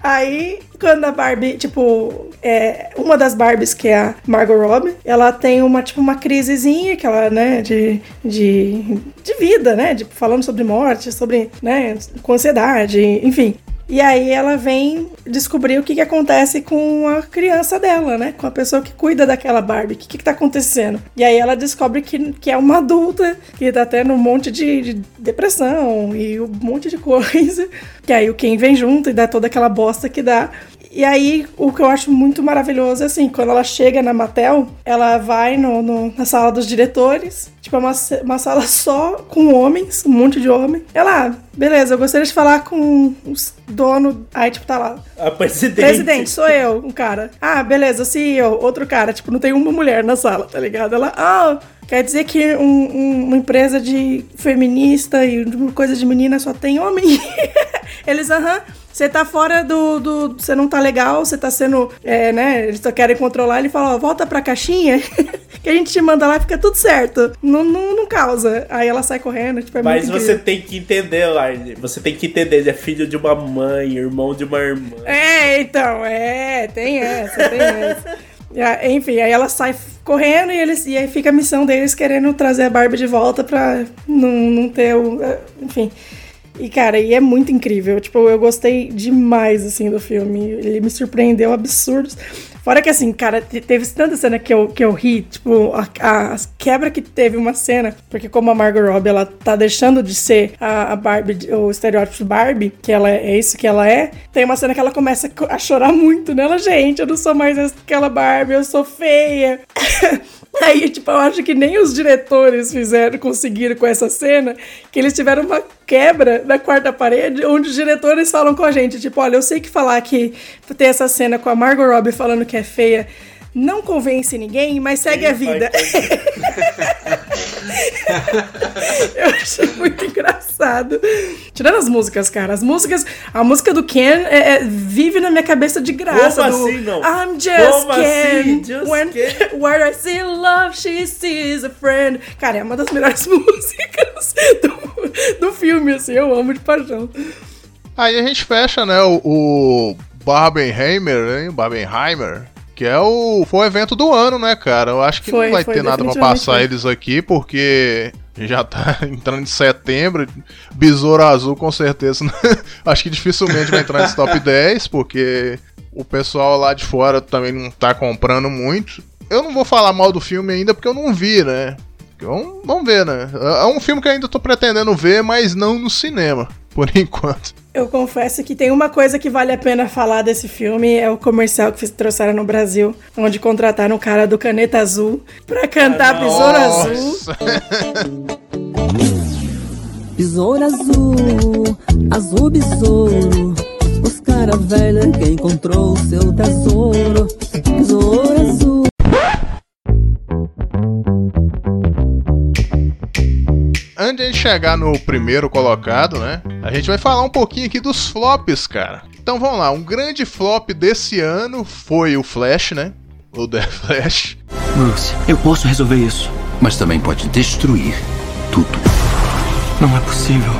Speaker 3: Aí, quando a Barbie, tipo, é, uma das Barbies, que é a Margot Robbie, ela tem uma, tipo, uma crisezinha que ela, né, de, de, de vida, né, de, falando sobre morte, sobre, né, com ansiedade, enfim. E aí ela vem descobrir o que, que acontece com a criança dela, né? Com a pessoa que cuida daquela Barbie. O que, que tá acontecendo? E aí ela descobre que, que é uma adulta, que tá tendo um monte de, de depressão e um monte de (laughs) coisa. E aí o Ken vem junto e dá toda aquela bosta que dá. E aí, o que eu acho muito maravilhoso é assim, quando ela chega na Mattel, ela vai no, no, na sala dos diretores, tipo, é uma, uma sala (laughs) só com homens, um monte de homem. Ela, ah, beleza, eu gostaria de falar com os dono. Aí, tipo, tá lá.
Speaker 4: A presidente.
Speaker 3: Presidente, sou eu, um cara. Ah, beleza, CEO, outro cara. Tipo, não tem uma mulher na sala, tá ligado? Ela, ah, quer dizer que um, um, uma empresa de feminista e coisa de menina só tem homem? (laughs) Eles, aham. Você tá fora do. você não tá legal, você tá sendo. É, né? Eles só querem controlar. Ele fala: ó, volta pra caixinha, (laughs) que a gente te manda lá e fica tudo certo. Não, não, não causa. Aí ela sai correndo. Tipo, é
Speaker 4: Mas você incrível. tem que entender, Line. Você tem que entender. Ele é filho de uma mãe, irmão de uma irmã.
Speaker 3: É, então, é. Tem essa, tem essa. (laughs) Enfim, aí ela sai correndo e, eles, e aí fica a missão deles querendo trazer a Barbie de volta pra não, não ter o. Enfim. E, cara, e é muito incrível. Tipo, eu gostei demais, assim, do filme. Ele me surpreendeu absurdos. Fora que, assim, cara, teve tanta cena que eu, que eu ri, tipo, a, a, quebra que teve uma cena, porque como a Margot Robbie, ela tá deixando de ser a, a Barbie, o estereótipo Barbie, que ela é, é isso que ela é, tem uma cena que ela começa a chorar muito nela, gente, eu não sou mais aquela Barbie, eu sou feia. (laughs) Aí, tipo, eu acho que nem os diretores fizeram, conseguiram com essa cena, que eles tiveram uma quebra na quarta parede, onde os diretores falam com a gente, tipo, olha, eu sei que falar que tem essa cena com a Margot Robbie falando que é feia não convence ninguém, mas segue a vida. (laughs) eu achei muito engraçado. Tirando as músicas, cara. As músicas. A música do Ken é, é, vive na minha cabeça de graça.
Speaker 4: Como
Speaker 3: do,
Speaker 4: assim, não?
Speaker 3: I'm just
Speaker 4: Como
Speaker 3: Ken.
Speaker 4: Assim? Just
Speaker 3: When,
Speaker 4: Ken? (laughs)
Speaker 3: Where I see love, she sees a friend. Cara, é uma das melhores (laughs) músicas do, do filme, assim. Eu amo de paixão.
Speaker 2: Aí a gente fecha, né, o, o Barbenheimer, hein? Barbenheimer que é o. Foi o evento do ano, né, cara? Eu acho que
Speaker 3: foi,
Speaker 2: não vai
Speaker 3: foi,
Speaker 2: ter nada pra passar eles aqui, porque já tá (laughs) entrando em setembro. Besouro Azul, com certeza. (laughs) Né? acho que dificilmente vai entrar nesse top (laughs) 10, porque o pessoal lá de fora também não tá comprando muito. Eu não vou falar mal do filme ainda porque eu não vi, né? Então, vamos ver, né? É um filme que eu ainda tô pretendendo ver, mas não no cinema, por (laughs) enquanto.
Speaker 3: Eu confesso que tem uma coisa que vale a pena falar desse filme, é o comercial que trouxeram no Brasil, onde contrataram o cara do Caneta Azul pra cantar ah, Besouro Azul. (laughs)
Speaker 16: Besouro Azul, azul besouro, os cara velha que encontrou o seu tesouro. Besouro Azul.
Speaker 2: Antes de chegar no primeiro colocado, né? A gente vai falar um pouquinho aqui dos flops, cara. Então vamos lá, um grande flop desse ano foi o Flash, né? O The (laughs) Flash.
Speaker 17: Bruce, eu posso resolver isso. Mas também pode destruir tudo. Não é possível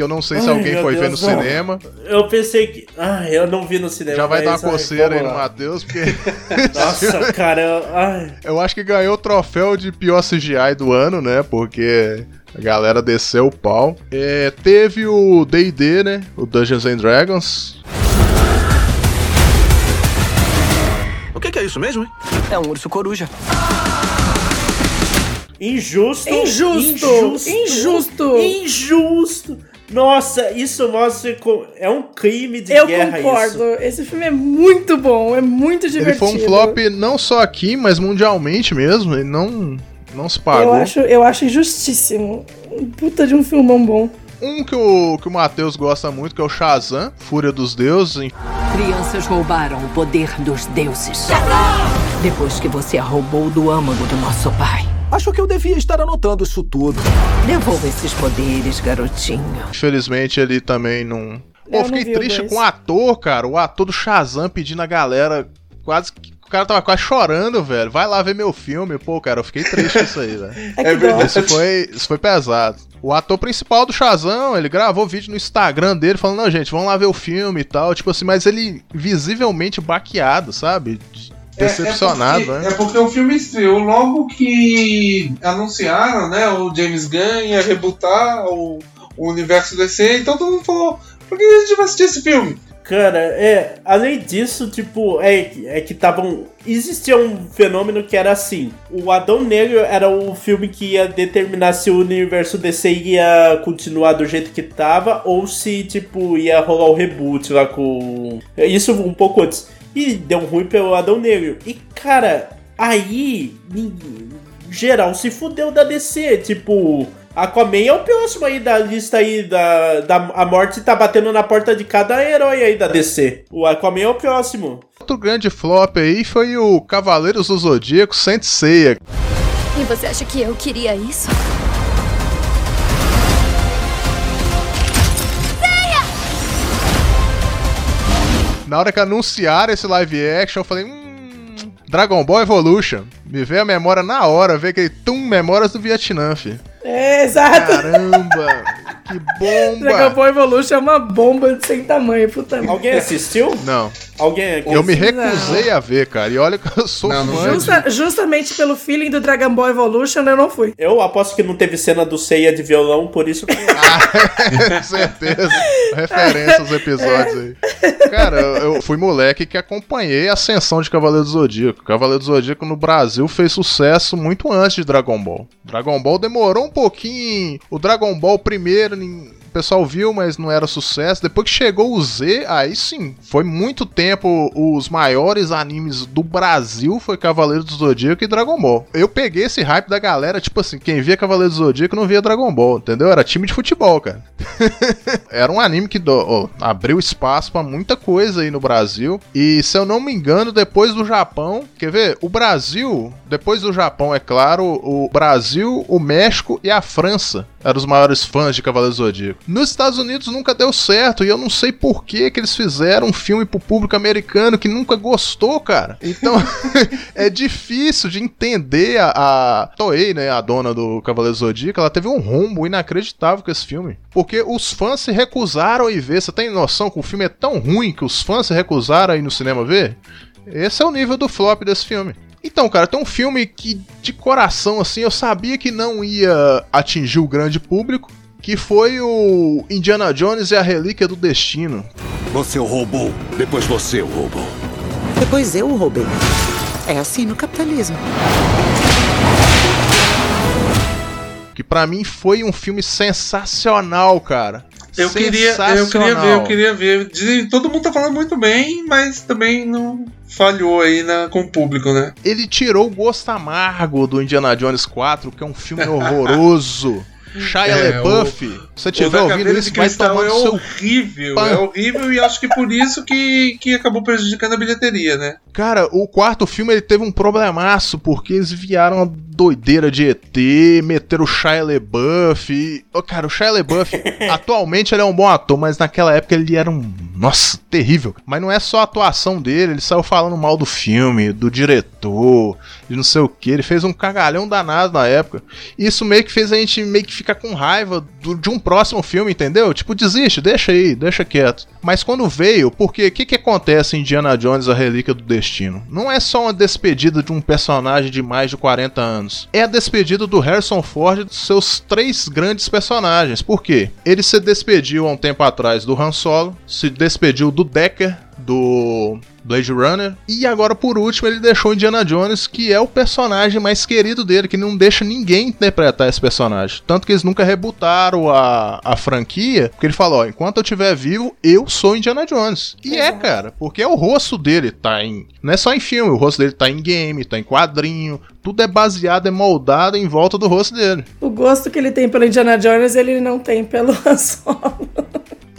Speaker 2: que eu não sei se ai, alguém foi Deus, ver no não. cinema.
Speaker 4: Eu pensei que. Ah, eu não vi no cinema.
Speaker 2: Já vai dar uma coceira aí no Matheus, porque. (laughs) (laughs)
Speaker 4: Nossa, cara. Eu... Ai.
Speaker 2: eu acho que ganhou o troféu de pior CGI do ano, né? Porque. A galera desceu o pau. É, teve o DD, né? O Dungeons and Dragons.
Speaker 17: O que, que é isso mesmo, hein? É um urso coruja.
Speaker 4: Injusto.
Speaker 3: Injusto.
Speaker 4: Injusto.
Speaker 3: Injusto.
Speaker 4: Injusto. Nossa, isso mostra é um crime de
Speaker 3: Eu
Speaker 4: guerra
Speaker 3: concordo.
Speaker 4: isso.
Speaker 3: Esse filme é muito bom, é muito divertido.
Speaker 2: Ele foi um flop não só aqui, mas mundialmente mesmo. Ele não, não se pagou.
Speaker 3: Eu acho, eu acho injustíssimo. Puta de um filmão bom.
Speaker 2: Um que o, que o Matheus gosta muito, que é o Shazam, Fúria dos Deuses.
Speaker 18: Crianças roubaram o poder dos deuses. Depois que você a roubou do âmago do nosso pai.
Speaker 13: Acho que eu devia estar anotando isso tudo.
Speaker 19: Devolva esses poderes, garotinho.
Speaker 2: Infelizmente ele também não. Pô,
Speaker 19: Eu
Speaker 2: fiquei
Speaker 19: não
Speaker 2: triste com o ator, cara. O ator do Shazam pedindo a galera quase. que- O cara tava quase chorando, velho. Vai lá ver meu filme. Pô, cara, eu fiquei triste com isso aí, velho. (laughs)
Speaker 3: É que dó.
Speaker 2: Isso foi, isso foi pesado. O ator principal do Shazam, ele gravou vídeo no Instagram dele falando, não, gente, vamos lá ver o filme e tal. Tipo assim, mas ele visivelmente baqueado, sabe? De- Decepcionado,
Speaker 5: é, porque,
Speaker 2: né?
Speaker 5: é porque o filme estreou logo que anunciaram, né? O James Gunn ia rebutar o, o universo DC, então todo mundo falou: por que a gente vai assistir esse filme?
Speaker 4: Cara, é. Além disso, tipo, é, é que estavam. Existia um fenômeno que era assim: o Adão Negro era o filme que ia determinar se o universo DC ia continuar do jeito que tava ou se, tipo, ia rolar o reboot lá com. Isso um pouco antes. E deu ruim pelo Adão Negro. E, cara, aí. ninguém- Geral se fudeu da DC. Tipo. Aquaman é o próximo aí da lista aí da, da a morte tá batendo na porta de cada herói aí da DC. O Aquaman é o próximo.
Speaker 2: Outro grande flop aí foi o Cavaleiros do Zodíaco Saint Seiya.
Speaker 15: E você acha que eu queria isso?
Speaker 2: Na hora que anunciaram esse live action, eu falei, hum, Dragon Ball Evolution. Me veio a memória na hora, ver aquele tum memórias do Vietnã, fi.
Speaker 3: É, exato.
Speaker 2: Caramba, (laughs) que bomba.
Speaker 3: Dragon Ball Evolution é uma bomba de sem tamanho, puta merda.
Speaker 4: Alguém assistiu?
Speaker 2: Não.
Speaker 4: Alguém aqui
Speaker 2: Eu me recusei a ver, cara. E olha que eu sou fã de...
Speaker 3: Justa- justamente pelo feeling do Dragon Ball Evolution, eu não fui.
Speaker 4: Eu aposto que não teve cena do Ceia de violão, por isso que. (laughs)
Speaker 2: Com certeza. Referência aos episódios aí. Cara, eu eu fui moleque que acompanhei a ascensão de Cavaleiro do Zodíaco. Cavaleiro do Zodíaco no Brasil fez sucesso muito antes de Dragon Ball. Dragon Ball demorou um pouquinho. O Dragon Ball primeiro, nin- o pessoal viu, mas não era sucesso. Depois que chegou o Z, aí sim, foi muito tempo os maiores animes do Brasil foi Cavaleiro do Zodíaco e Dragon Ball. Eu peguei esse hype da galera, tipo assim, quem via Cavaleiro do Zodíaco não via Dragon Ball, entendeu? Era time de futebol, cara. (laughs) Era um anime que do- abriu espaço pra muita coisa aí no Brasil. E se eu não me engano, depois do Japão, quer ver? O Brasil, depois do Japão, é claro, o Brasil, o México e a França eram os maiores fãs de Cavaleiro do Zodíaco. Nos Estados Unidos nunca deu certo e eu não sei por que que eles fizeram um filme pro público americano que nunca gostou, cara. Então (laughs) é difícil de entender a, a Toei, né, a dona do Cavaleiro Zodíaco, ela teve um rombo inacreditável com esse filme. Porque os fãs se recusaram a ir ver. Você tem noção que o filme é tão ruim que os fãs se recusaram a ir no cinema ver? Esse é o nível do flop desse filme. Então, cara, tem um filme que, de coração, assim, eu sabia que não ia atingir o grande público, que foi o Indiana Jones e a Relíquia do Destino.
Speaker 17: Você o roubou, depois você o roubou.
Speaker 19: Depois eu o roubei. É assim no capitalismo.
Speaker 2: Que pra mim foi um filme sensacional, cara.
Speaker 5: Eu queria, eu queria ver, eu queria ver. Dizem- todo mundo tá falando muito bem, mas também não falhou aí na, com o público, né?
Speaker 2: Ele tirou o gosto amargo do Indiana Jones 4, que é um filme horroroso. (laughs) Shia
Speaker 5: É,
Speaker 2: LaBeouf,
Speaker 5: o-
Speaker 2: se você tiver ouvindo isso, vai tomar
Speaker 5: é
Speaker 2: seu
Speaker 5: horrível,
Speaker 2: pan.
Speaker 5: é horrível e acho que por isso que, que acabou prejudicando a bilheteria, né?
Speaker 2: Cara, o quarto filme ele teve um problemaço, porque eles vieram a doideira de ET, meteram o Shia LaBeouf. E... Ô, cara, o Shia LaBeouf, (laughs) atualmente ele é um bom ator, mas naquela época ele era um... Nossa, terrível. Mas não é só a atuação dele, ele saiu falando mal do filme, do diretor, de não sei o que. Ele fez um cagalhão danado na época. Isso meio que fez a gente meio que ficar com raiva do- de um próximo filme, entendeu? Tipo, desiste, deixa aí, deixa quieto. Mas quando veio, porque o que, que acontece em Indiana Jones, a Relíquia do Destino? Não é só uma despedida de um personagem de mais de 40 anos. É a despedida do Harrison Ford dos seus três grandes personagens. Por quê? Ele se despediu há um tempo atrás do Han Solo, se despediu do Decker, do Blade Runner. E agora, por último, ele deixou Indiana Jones, que é o personagem mais querido dele, que não deixa ninguém interpretar esse personagem. Tanto que eles nunca rebutaram a, a franquia, porque ele falou: ó, enquanto eu estiver vivo, eu sou Indiana Jones. E é, cara, porque é o rosto dele, tá em. Não é só em filme, o rosto dele tá em game, tá em quadrinho. Tudo é baseado, é moldado em volta do rosto dele.
Speaker 3: O gosto que ele tem pelo Indiana Jones, ele não tem pelo (laughs) Han Solo.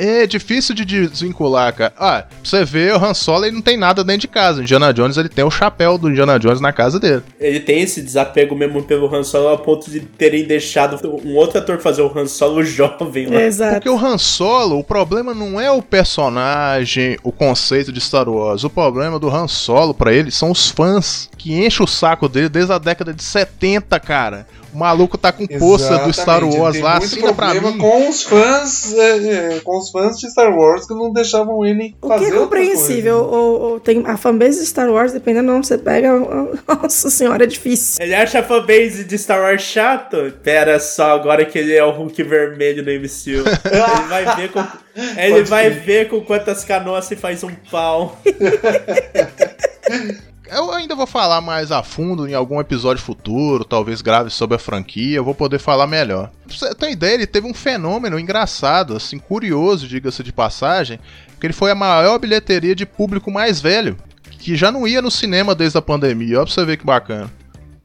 Speaker 2: É difícil de desvincular, cara. Ah, pra você ver, o Han Solo ele não tem nada dentro de casa. O Indiana Jones ele tem o chapéu do Indiana Jones na casa dele.
Speaker 4: Ele tem esse desapego mesmo pelo Han Solo a ponto de terem deixado um outro ator fazer o Han Solo (laughs) jovem lá.
Speaker 3: Exato.
Speaker 2: Porque o Han Solo, o problema não é o personagem, o conceito de Star Wars. O problema do Han Solo pra ele são os fãs que enchem o saco dele desde a década de 70, cara. O maluco tá com poça do Star Wars lá, assina pra mim.
Speaker 5: com os fãs, é, é, com os fãs de Star Wars que não deixavam ele
Speaker 3: O
Speaker 5: fazer
Speaker 3: que é compreensível. O, o- tem a fanbase de Star Wars, dependendo de onde você pega, (laughs) nossa senhora, é difícil.
Speaker 4: Ele acha a fanbase de Star Wars chato? Pera só, agora que ele é o Hulk vermelho no MCU. Ele vai ver com, (laughs) ele
Speaker 5: Pode
Speaker 4: vai ver com quantas canoas se faz um pau. (laughs)
Speaker 2: Eu ainda vou falar mais a fundo em algum episódio futuro, talvez grave sobre a franquia, eu vou poder falar melhor. Pra você ter ideia, ele teve um fenômeno engraçado, assim, curioso, diga-se de passagem, que ele foi a maior bilheteria de público mais velho, que já não ia no cinema desde a pandemia, ó pra você ver que bacana.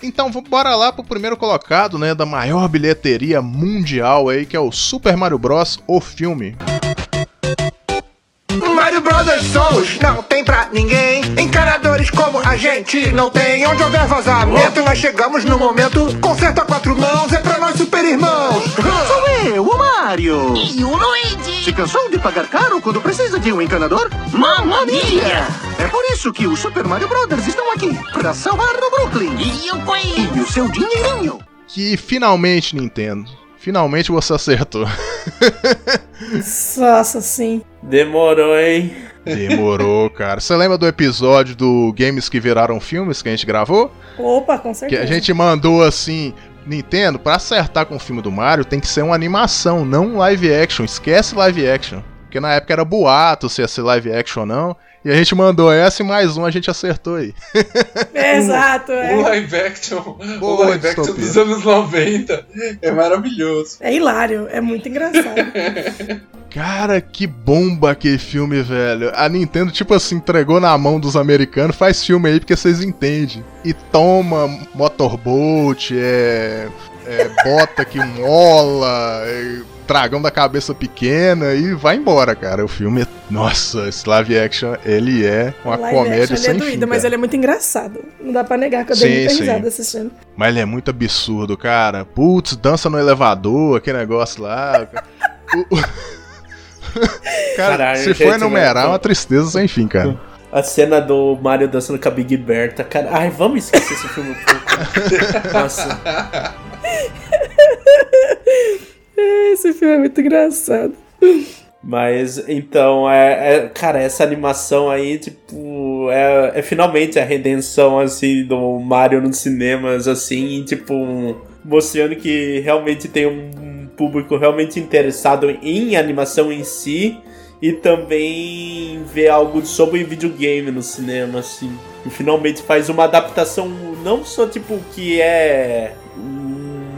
Speaker 2: Então, bora lá pro primeiro colocado, né, da maior bilheteria mundial aí, que é o Super Mario Bros. o filme.
Speaker 20: Mario Brothers somos, não tem pra ninguém. Encanadores como a gente não tem. Onde houver vazamento, nós chegamos no momento. Conserta quatro mãos, é pra nós super irmãos.
Speaker 21: Sou eu, o Mario.
Speaker 20: E o Luigi.
Speaker 21: Se cansou de pagar caro quando precisa de um encanador?
Speaker 20: Mamma mia!
Speaker 21: É por isso que os Super Mario Brothers estão aqui, pra salvar o Brooklyn.
Speaker 20: E o coelho.
Speaker 21: E o seu dinheirinho.
Speaker 2: Que finalmente, Nintendo, finalmente você acertou.
Speaker 3: Nossa, sim.
Speaker 4: Demorou, hein?
Speaker 2: Demorou, cara. Você lembra do episódio do Games que viraram filmes que a gente gravou?
Speaker 3: Opa, com
Speaker 2: Que
Speaker 3: certeza.
Speaker 2: a gente mandou assim. Nintendo, pra acertar com o filme do Mario, tem que ser uma animação, não um live action. Esquece live action. Porque na época era boato se ia ser live action ou não. E a gente mandou essa e mais um a gente acertou aí. (laughs)
Speaker 3: Exato, é.
Speaker 5: O live action,
Speaker 2: Boa
Speaker 5: o live action dos anos 90 é maravilhoso.
Speaker 3: É hilário, é muito engraçado. (laughs)
Speaker 2: Cara, que bomba aquele filme, velho. A Nintendo, tipo assim, entregou na mão dos americanos, faz filme aí porque vocês entendem. E toma Motorboat, é. é bota que mola, é, dragão da cabeça pequena e vai embora, cara. O filme, é- nossa, esse live action, ele é uma
Speaker 3: Live
Speaker 2: comédia
Speaker 3: action, ele é
Speaker 2: sem
Speaker 3: doído,
Speaker 2: fim,
Speaker 3: mas ele é muito engraçado. Não dá pra negar que eu
Speaker 2: Sim,
Speaker 3: dei muita
Speaker 2: sim.
Speaker 3: risada assistindo.
Speaker 2: Mas ele é muito absurdo, cara. Putz, dança no elevador, aquele negócio lá. O- o- (laughs) cara,
Speaker 4: Caralho,
Speaker 2: se for enumerar, é
Speaker 4: velho.
Speaker 2: uma tristeza sem fim, cara.
Speaker 4: A cena do Mario dançando com a Big Berta, cara. Ai, vamos esquecer esse filme um pouco. (laughs) Nossa. (laughs)
Speaker 3: Esse filme é muito engraçado.
Speaker 4: Mas então, é, é- cara, essa animação aí, tipo, é, é finalmente a redenção assim do Mario nos cinemas, assim, tipo, mostrando que realmente tem um público realmente interessado em animação em si e também ver algo sobre videogame no cinema, assim. E finalmente faz uma adaptação não só tipo que é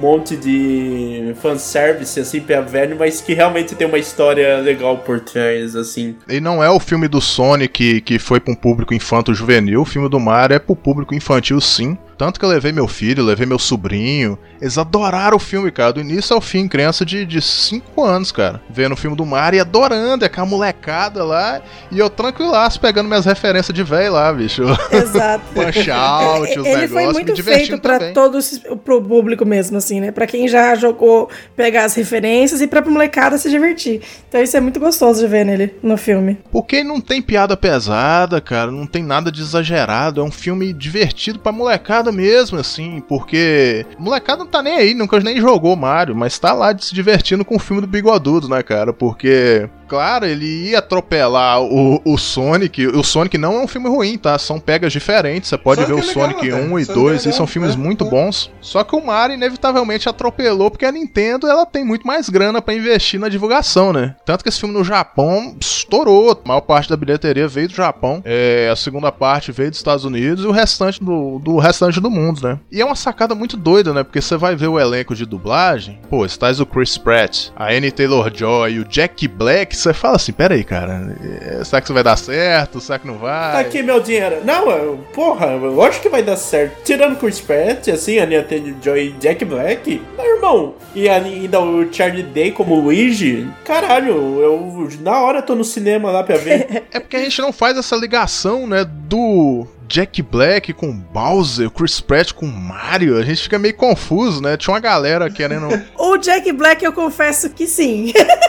Speaker 4: monte de fanservice assim pra velho, mas que realmente tem uma história legal por trás, assim.
Speaker 2: E não é o filme do Sonic que foi pra um público infanto-juvenil, o filme do Mario é pro público infantil sim. Tanto que eu levei meu filho, levei meu sobrinho. Eles adoraram o filme, cara. Do início ao fim, criança de 5 anos, cara. Vendo o filme do Mario e adorando, é aquela molecada lá. E eu tranquilaço, pegando minhas referências de velho lá, bicho.
Speaker 3: Exato. (laughs)
Speaker 2: Punch out, os
Speaker 3: Ele
Speaker 2: negócios,
Speaker 3: foi muito feito pra todos, pro público mesmo, assim, né? Pra quem já jogou, pegar as referências e pra molecada se divertir. Então isso é muito gostoso de ver nele, no filme.
Speaker 2: Porque não tem piada pesada, cara, não tem nada de exagerado, é um filme divertido pra molecada mesmo, assim, porque molecada não tá nem aí, nunca nem jogou Mario, mas tá lá se divertindo com o filme do Bigodudo, né, cara, porque, claro, ele ia atropelar o, o Sonic, o Sonic não é um filme ruim, tá, são pegas diferentes, você pode
Speaker 5: Sonic
Speaker 2: ver o
Speaker 5: é legal,
Speaker 2: Sonic
Speaker 5: né?
Speaker 2: 1 e
Speaker 5: Sonic é
Speaker 2: 2, e
Speaker 5: legal,
Speaker 2: são filmes
Speaker 5: é,
Speaker 2: muito
Speaker 5: é.
Speaker 2: bons, só que o Mario inevitavelmente atropelou, porque a Nintendo, ela tem muito mais grana pra investir na divulgação, né, tanto que esse filme no Japão estourou, a maior parte da bilheteria veio do Japão, é, a segunda parte veio dos Estados Unidos e o restante do, do restante do mundo, né? E é uma sacada muito doida, né? Porque você vai ver o elenco de dublagem, pô, estás o Chris Pratt, a Annie Taylor-Joy e o Jack Black você fala assim, pera aí, cara, é, será que isso vai dar certo? Será que não vai?
Speaker 4: Tá aqui meu dinheiro. Não, eu- porra, eu acho que vai dar certo. Tirando Chris Pratt, assim, a Taylor-Joy e Jack Black. Meu irmão, e ainda o Charlie Day como Luigi. Caralho, eu na hora tô no cinema lá pra ver. (laughs)
Speaker 2: É porque a gente não faz essa ligação, né, do Jack Black com Bowser, Chris Pratt com Mario. A gente fica meio confuso, né? Tinha uma galera querendo. (laughs)
Speaker 3: O Jack Black, eu confesso que sim. (laughs)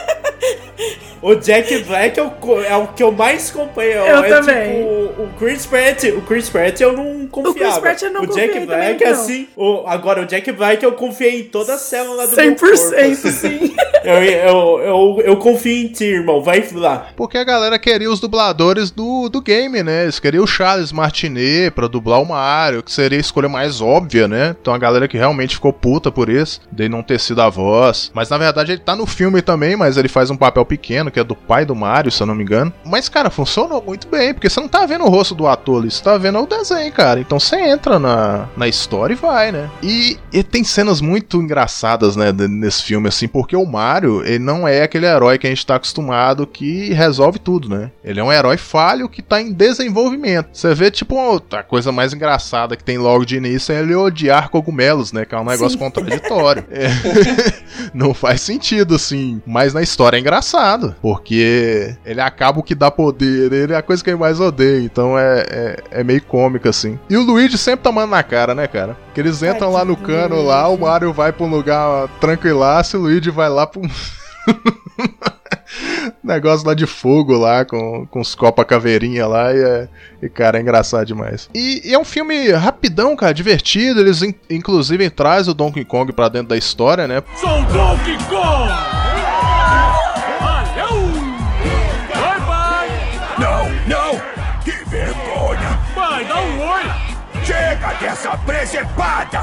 Speaker 4: O Jack Black é o, é o que eu mais acompanho.
Speaker 3: Eu
Speaker 4: é,
Speaker 3: também.
Speaker 4: Tipo, o Chris Pratt, o Chris Pratt eu não confiava.
Speaker 3: Pratt eu não
Speaker 4: o
Speaker 3: confiei
Speaker 4: Jack
Speaker 3: também,
Speaker 4: Black,
Speaker 3: não.
Speaker 4: assim. O, agora, o Jack Black eu confiei em toda a célula do
Speaker 3: 100%
Speaker 4: meu corpo. (laughs)
Speaker 3: sim.
Speaker 4: Eu, eu, eu, eu confio em ti, irmão. Vai lá.
Speaker 2: Porque a galera queria os dubladores do, do game, né? Eles queriam o Charles Martinet pra dublar o Mario, que seria a escolha mais óbvia, né? Então a galera que realmente ficou puta por isso, de não ter sido a voz. Mas na verdade ele tá no filme também, mas ele faz um papel pequeno, que é do pai do Mario, se eu não me engano. Mas, cara, funcionou muito bem, porque você não tá vendo o rosto do ator ali, você tá vendo o desenho, cara. Então você entra na, na história e vai, né? E, e tem cenas muito engraçadas, né, nesse filme, assim, porque o Mario, ele não é aquele herói que a gente tá acostumado que resolve tudo, né? Ele é um herói falho que tá em desenvolvimento. Você vê, tipo, a coisa mais engraçada que tem logo de início é ele odiar cogumelos, né? Que é um negócio
Speaker 22: Sim.
Speaker 2: contraditório. (laughs) É. (laughs) não faz sentido, assim. Mas na história é engraçado. Porque ele acaba o que dá poder. Ele é a coisa que ele mais odeia. Então é, é, é meio cômico, assim. E o Luigi sempre tomando na cara, né, cara? Que eles entram lá no cano lá, o Mario vai pra um lugar tranquilaço e o Luigi vai lá pra um. (laughs) Negócio lá de fogo lá, com, com os copa caveirinha lá, e, é, e cara, é engraçado demais. E, e é um filme rapidão, cara, divertido. Eles in- inclusive traz o Donkey Kong pra dentro da história, né?
Speaker 11: Sou Donkey Kong!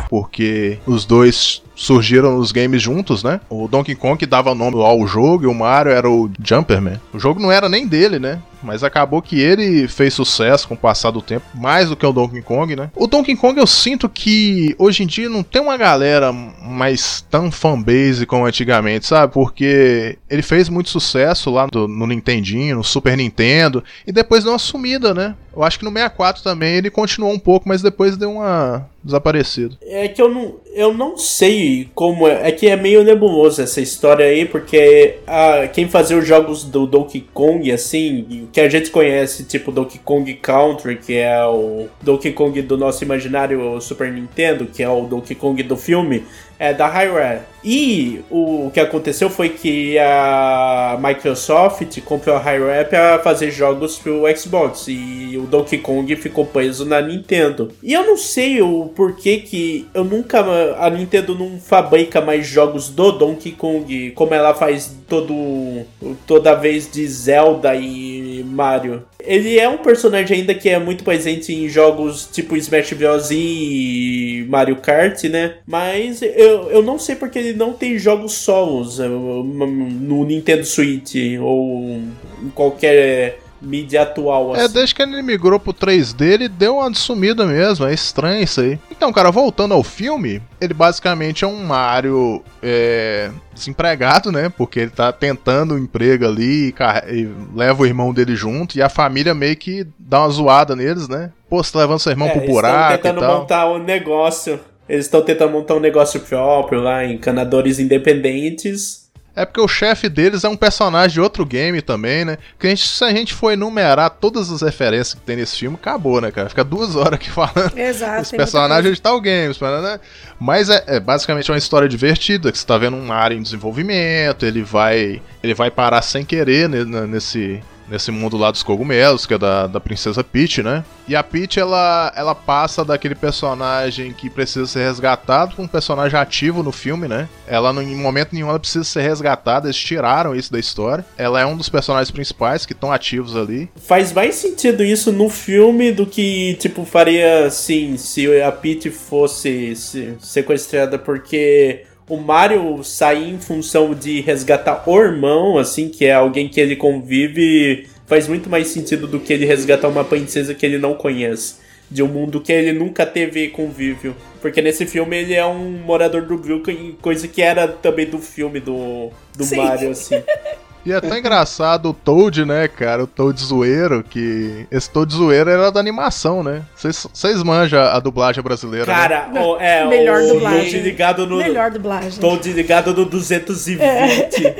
Speaker 2: Porque os dois surgiram nos games juntos, né? O Donkey Kong dava nome ao jogo e o Mario era o Jumperman. O jogo não era nem dele, né? Mas acabou que ele fez sucesso com o passar do tempo, mais do que o Donkey Kong, né? O Donkey Kong eu sinto que hoje em dia não tem uma galera mais tão fanbase como antigamente, sabe? Porque ele fez muito sucesso lá no, no Nintendinho, no Super Nintendo, e depois deu uma sumida, né? Eu acho que no 64 também ele continuou um pouco, mas depois deu uma desaparecida.
Speaker 4: É que eu não, eu não sei como é. É que é meio nebuloso essa história aí, porque ah, quem fazia os jogos do Donkey Kong, assim, que a gente conhece, tipo Donkey Kong Country, que é o Donkey Kong do nosso imaginário Super Nintendo, que é o Donkey Kong do filme, é da Hi-Rare. E o que aconteceu foi que a Microsoft comprou a Hi-Rare para fazer jogos pro Xbox e o Donkey Kong ficou preso na Nintendo. E eu não sei o porquê que eu nunca a Nintendo não fabrica mais jogos do Donkey Kong como ela faz todo toda vez de Zelda e Mario. Ele é um personagem ainda que é muito presente em jogos tipo Smash Bros e Mario Kart, né? Mas eu, eu não sei porque ele não tem jogos solos eh, no Nintendo Switch ou em qualquer mídia atual.
Speaker 2: É,
Speaker 4: assim.
Speaker 2: desde que ele migrou pro 3D, ele deu uma sumida mesmo. É estranho isso aí. Então, cara, voltando ao filme, ele basicamente é um Mario é, desempregado, né? Porque ele tá tentando um emprego ali e, e leva o irmão dele junto. E a família meio que dá uma zoada neles, né? Pô, você tá levando seu irmão
Speaker 4: É,
Speaker 2: pro
Speaker 4: eles estão
Speaker 2: buraco e
Speaker 4: tentando
Speaker 2: tal.
Speaker 4: montar um negócio. Eles estão tentando montar um negócio próprio lá, encanadores independentes.
Speaker 2: É porque o chefe deles é um personagem de outro game também, né? Porque a gente- se a gente for enumerar todas as referências que tem nesse filme, acabou, né, cara? Fica duas (laughs) horas aqui falando.
Speaker 3: Exato.
Speaker 2: Os personagens de tal games, né? Mas é, é basicamente uma história divertida, que você tá vendo um área em desenvolvimento, ele vai. Ele vai parar sem querer né, nesse. Nesse mundo lá dos cogumelos, que é da, da princesa Peach, né? E a Peach, ela, ela passa daquele personagem que precisa ser resgatado pra um personagem ativo no filme, né? Ela, em momento nenhum, ela precisa ser resgatada, eles tiraram isso da história. Ela é um dos personagens principais que estão ativos ali.
Speaker 4: Faz mais sentido isso no filme do que, tipo, faria assim, se a Peach fosse se- sequestrada, porque o Mario sair em função de resgatar o irmão, assim, que é alguém que ele convive, faz muito mais sentido do que ele resgatar uma princesa que ele não conhece. De um mundo que ele nunca teve convívio. Porque nesse filme ele é um morador do Brooklyn, coisa que era também do filme do, do
Speaker 3: Sim.
Speaker 4: Mario, assim. (laughs)
Speaker 2: E é tão engraçado o Toad, né, cara? O Toad zoeiro, que. Esse Toad zoeiro era da animação, né? Vocês manjam a dublagem brasileira.
Speaker 4: Cara,
Speaker 2: né?
Speaker 4: o- é,
Speaker 3: Melhor
Speaker 4: o
Speaker 3: dublagem.
Speaker 4: Toad ligado no.
Speaker 3: Melhor dublagem.
Speaker 4: Toad ligado no 220.
Speaker 10: Pelo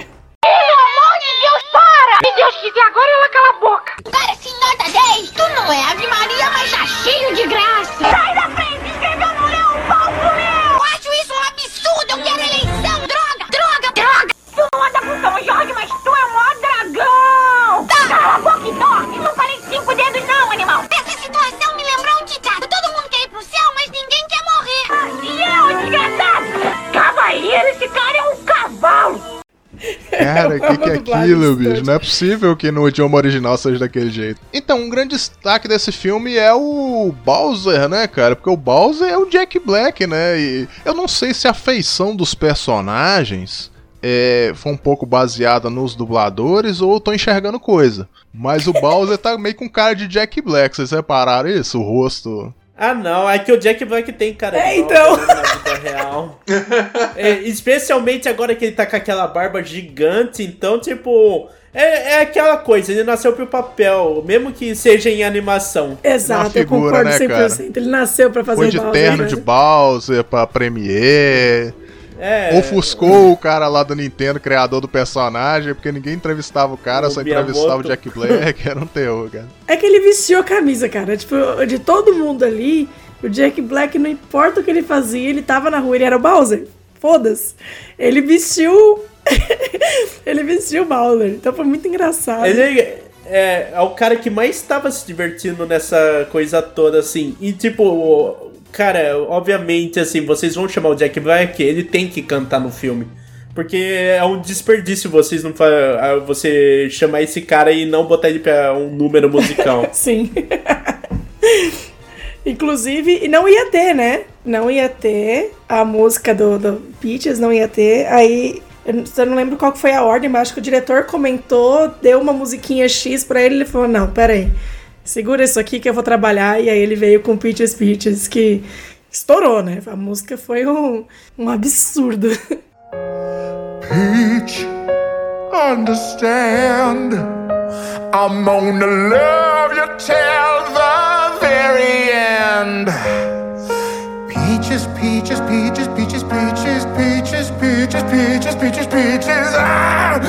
Speaker 2: aquilo, bicho? Não é (laughs) possível que no idioma original seja daquele jeito. Então, um grande destaque desse filme é o Bowser, né, cara? Porque o Bowser é o Jack Black, né? E eu não sei se a feição dos personagens é, foi um pouco baseada nos dubladores ou eu tô enxergando coisa. Mas o Bowser tá meio com cara de Jack Black, vocês repararam isso? O rosto.
Speaker 4: Ah, não, é que o Jack Black tem cara
Speaker 3: É,
Speaker 4: de
Speaker 3: então. (laughs)
Speaker 4: Vida real. É, especialmente agora que ele tá com aquela barba gigante, então, tipo. É, é aquela coisa, ele nasceu pro papel, mesmo que seja em animação.
Speaker 3: Exato,
Speaker 2: figura,
Speaker 3: eu concordo
Speaker 2: né,
Speaker 3: 100%. Ele nasceu pra fazer
Speaker 2: Foi de
Speaker 3: Bowser,
Speaker 2: terno
Speaker 3: né?
Speaker 2: de Bowser pra Premiere.
Speaker 4: É.
Speaker 2: Ofuscou o cara lá do Nintendo, criador do personagem, porque ninguém entrevistava o cara,
Speaker 4: O
Speaker 2: só entrevistava o. Jack Black, (laughs) era um terror, cara.
Speaker 3: É que ele vestiu a camisa, cara. Tipo, de todo mundo ali, o Jack Black, não importa o que ele fazia, ele tava na rua, ele era o Bowser. Foda-se. Ele vestiu. (laughs) ele vestiu o Bowser. Então foi muito engraçado.
Speaker 4: Ele é, é o cara que mais estava se divertindo nessa coisa toda, assim. E tipo, o- cara, obviamente, assim, vocês vão chamar o Jack Black, ele tem que cantar no filme. Porque é um desperdício vocês não você chamar esse cara e não botar ele pra um número musical. (laughs)
Speaker 3: Sim. (laughs) Inclusive, e não ia ter, né? Não ia ter a música do, do Peaches, não ia ter. Aí, eu não- lembro qual foi a ordem, mas acho que o diretor comentou, deu uma musiquinha X pra ele, ele falou, não, peraí, segura isso aqui que eu vou trabalhar. E aí ele veio com Peaches, Peaches, que estourou, né? A música foi um, um absurdo.
Speaker 22: Peach, understand. I'm gonna love you till Peaches, peaches, peaches, peaches, peaches, peaches, peaches, peaches, peaches. Ah,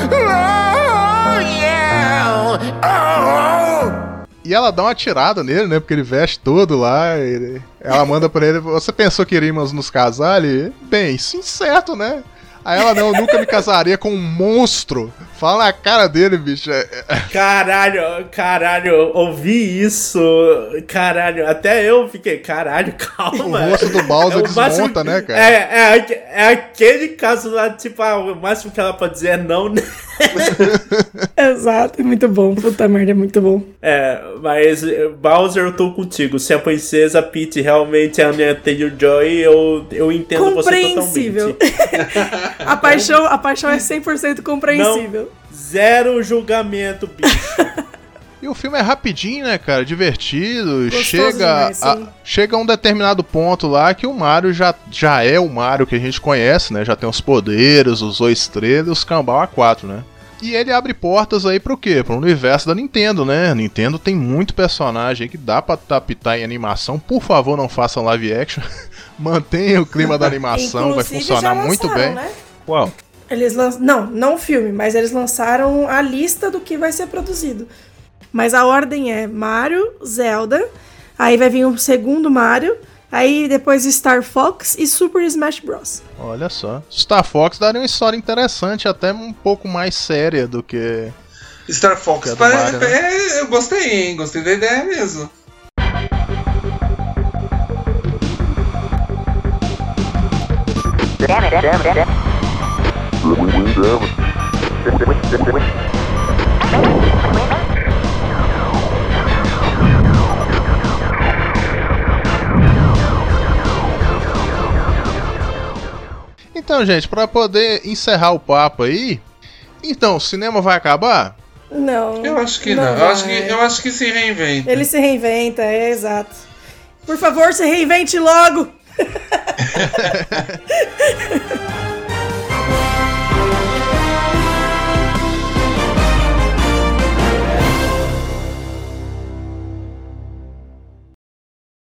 Speaker 22: oh, yeah. Oh.
Speaker 2: E ela dá uma tirada nele, né? Porque ele veste todo lá. ele- Ela manda pra ele: Você pensou que iríamos nos casar? Ele, bem, sim, certo, né? Aí ela, não, eu nunca me casaria com um monstro. Fala na cara dele, bicho. É- é-
Speaker 4: Caralho, caralho, ouvi isso. Caralho, até eu fiquei, caralho, calma.
Speaker 2: O rosto do Bowser
Speaker 4: É o máximo-
Speaker 2: desmonta, né, cara?
Speaker 4: É, é, é aquele caso lá, tipo, ah, o máximo que ela pode dizer é não, né? (laughs)
Speaker 3: Exato, é muito bom. Puta merda, é muito bom.
Speaker 4: É, mas eh, Bowser, eu tô contigo. Se a princesa Peach realmente é a minha Taylor-Joy, eu, eu entendo você
Speaker 3: Compreensível.
Speaker 4: totalmente. (laughs)
Speaker 3: A paixão, a paixão é 100% compreensível.
Speaker 4: Zero julgamento, bicho.
Speaker 2: E o filme é rapidinho, né, cara? Divertido.
Speaker 3: Gostoso
Speaker 2: chega,
Speaker 3: demais,
Speaker 2: a,
Speaker 3: sim.
Speaker 2: chega a um determinado ponto lá que o Mario já, já é o Mario que a gente conhece, né? Já tem os poderes, os dois estrelas e os Cambau A4, né? E ele abre portas aí pro quê? Pro universo da Nintendo, né? Nintendo tem muito personagem aí que dá pra adaptar em animação. Por favor, não façam live action. (laughs) Mantenha o clima da animação, vai funcionar
Speaker 3: já
Speaker 2: muito
Speaker 3: lançaram,
Speaker 2: bem.
Speaker 3: né?
Speaker 2: Qual?
Speaker 3: Eles lançam. Não, não o filme, mas eles lançaram a lista do que vai ser produzido. Mas a ordem é Mario, Zelda, aí vai vir o segundo Mario, aí depois Star Fox e Super Smash Bros.
Speaker 2: Olha só. Star Fox daria uma história interessante, até um pouco mais séria do que.
Speaker 5: Star Fox,
Speaker 2: Que é Mario, né?
Speaker 5: é, eu gostei, hein? Gostei da ideia mesmo.
Speaker 2: Então, gente, pra poder encerrar o papo aí, então, o cinema vai acabar?
Speaker 3: Não.
Speaker 5: Eu acho que não. Eu, acho que, eu acho que se reinventa.
Speaker 3: Ele se reinventa, é exato. Por favor, se reinvente logo! (laughs) (laughs)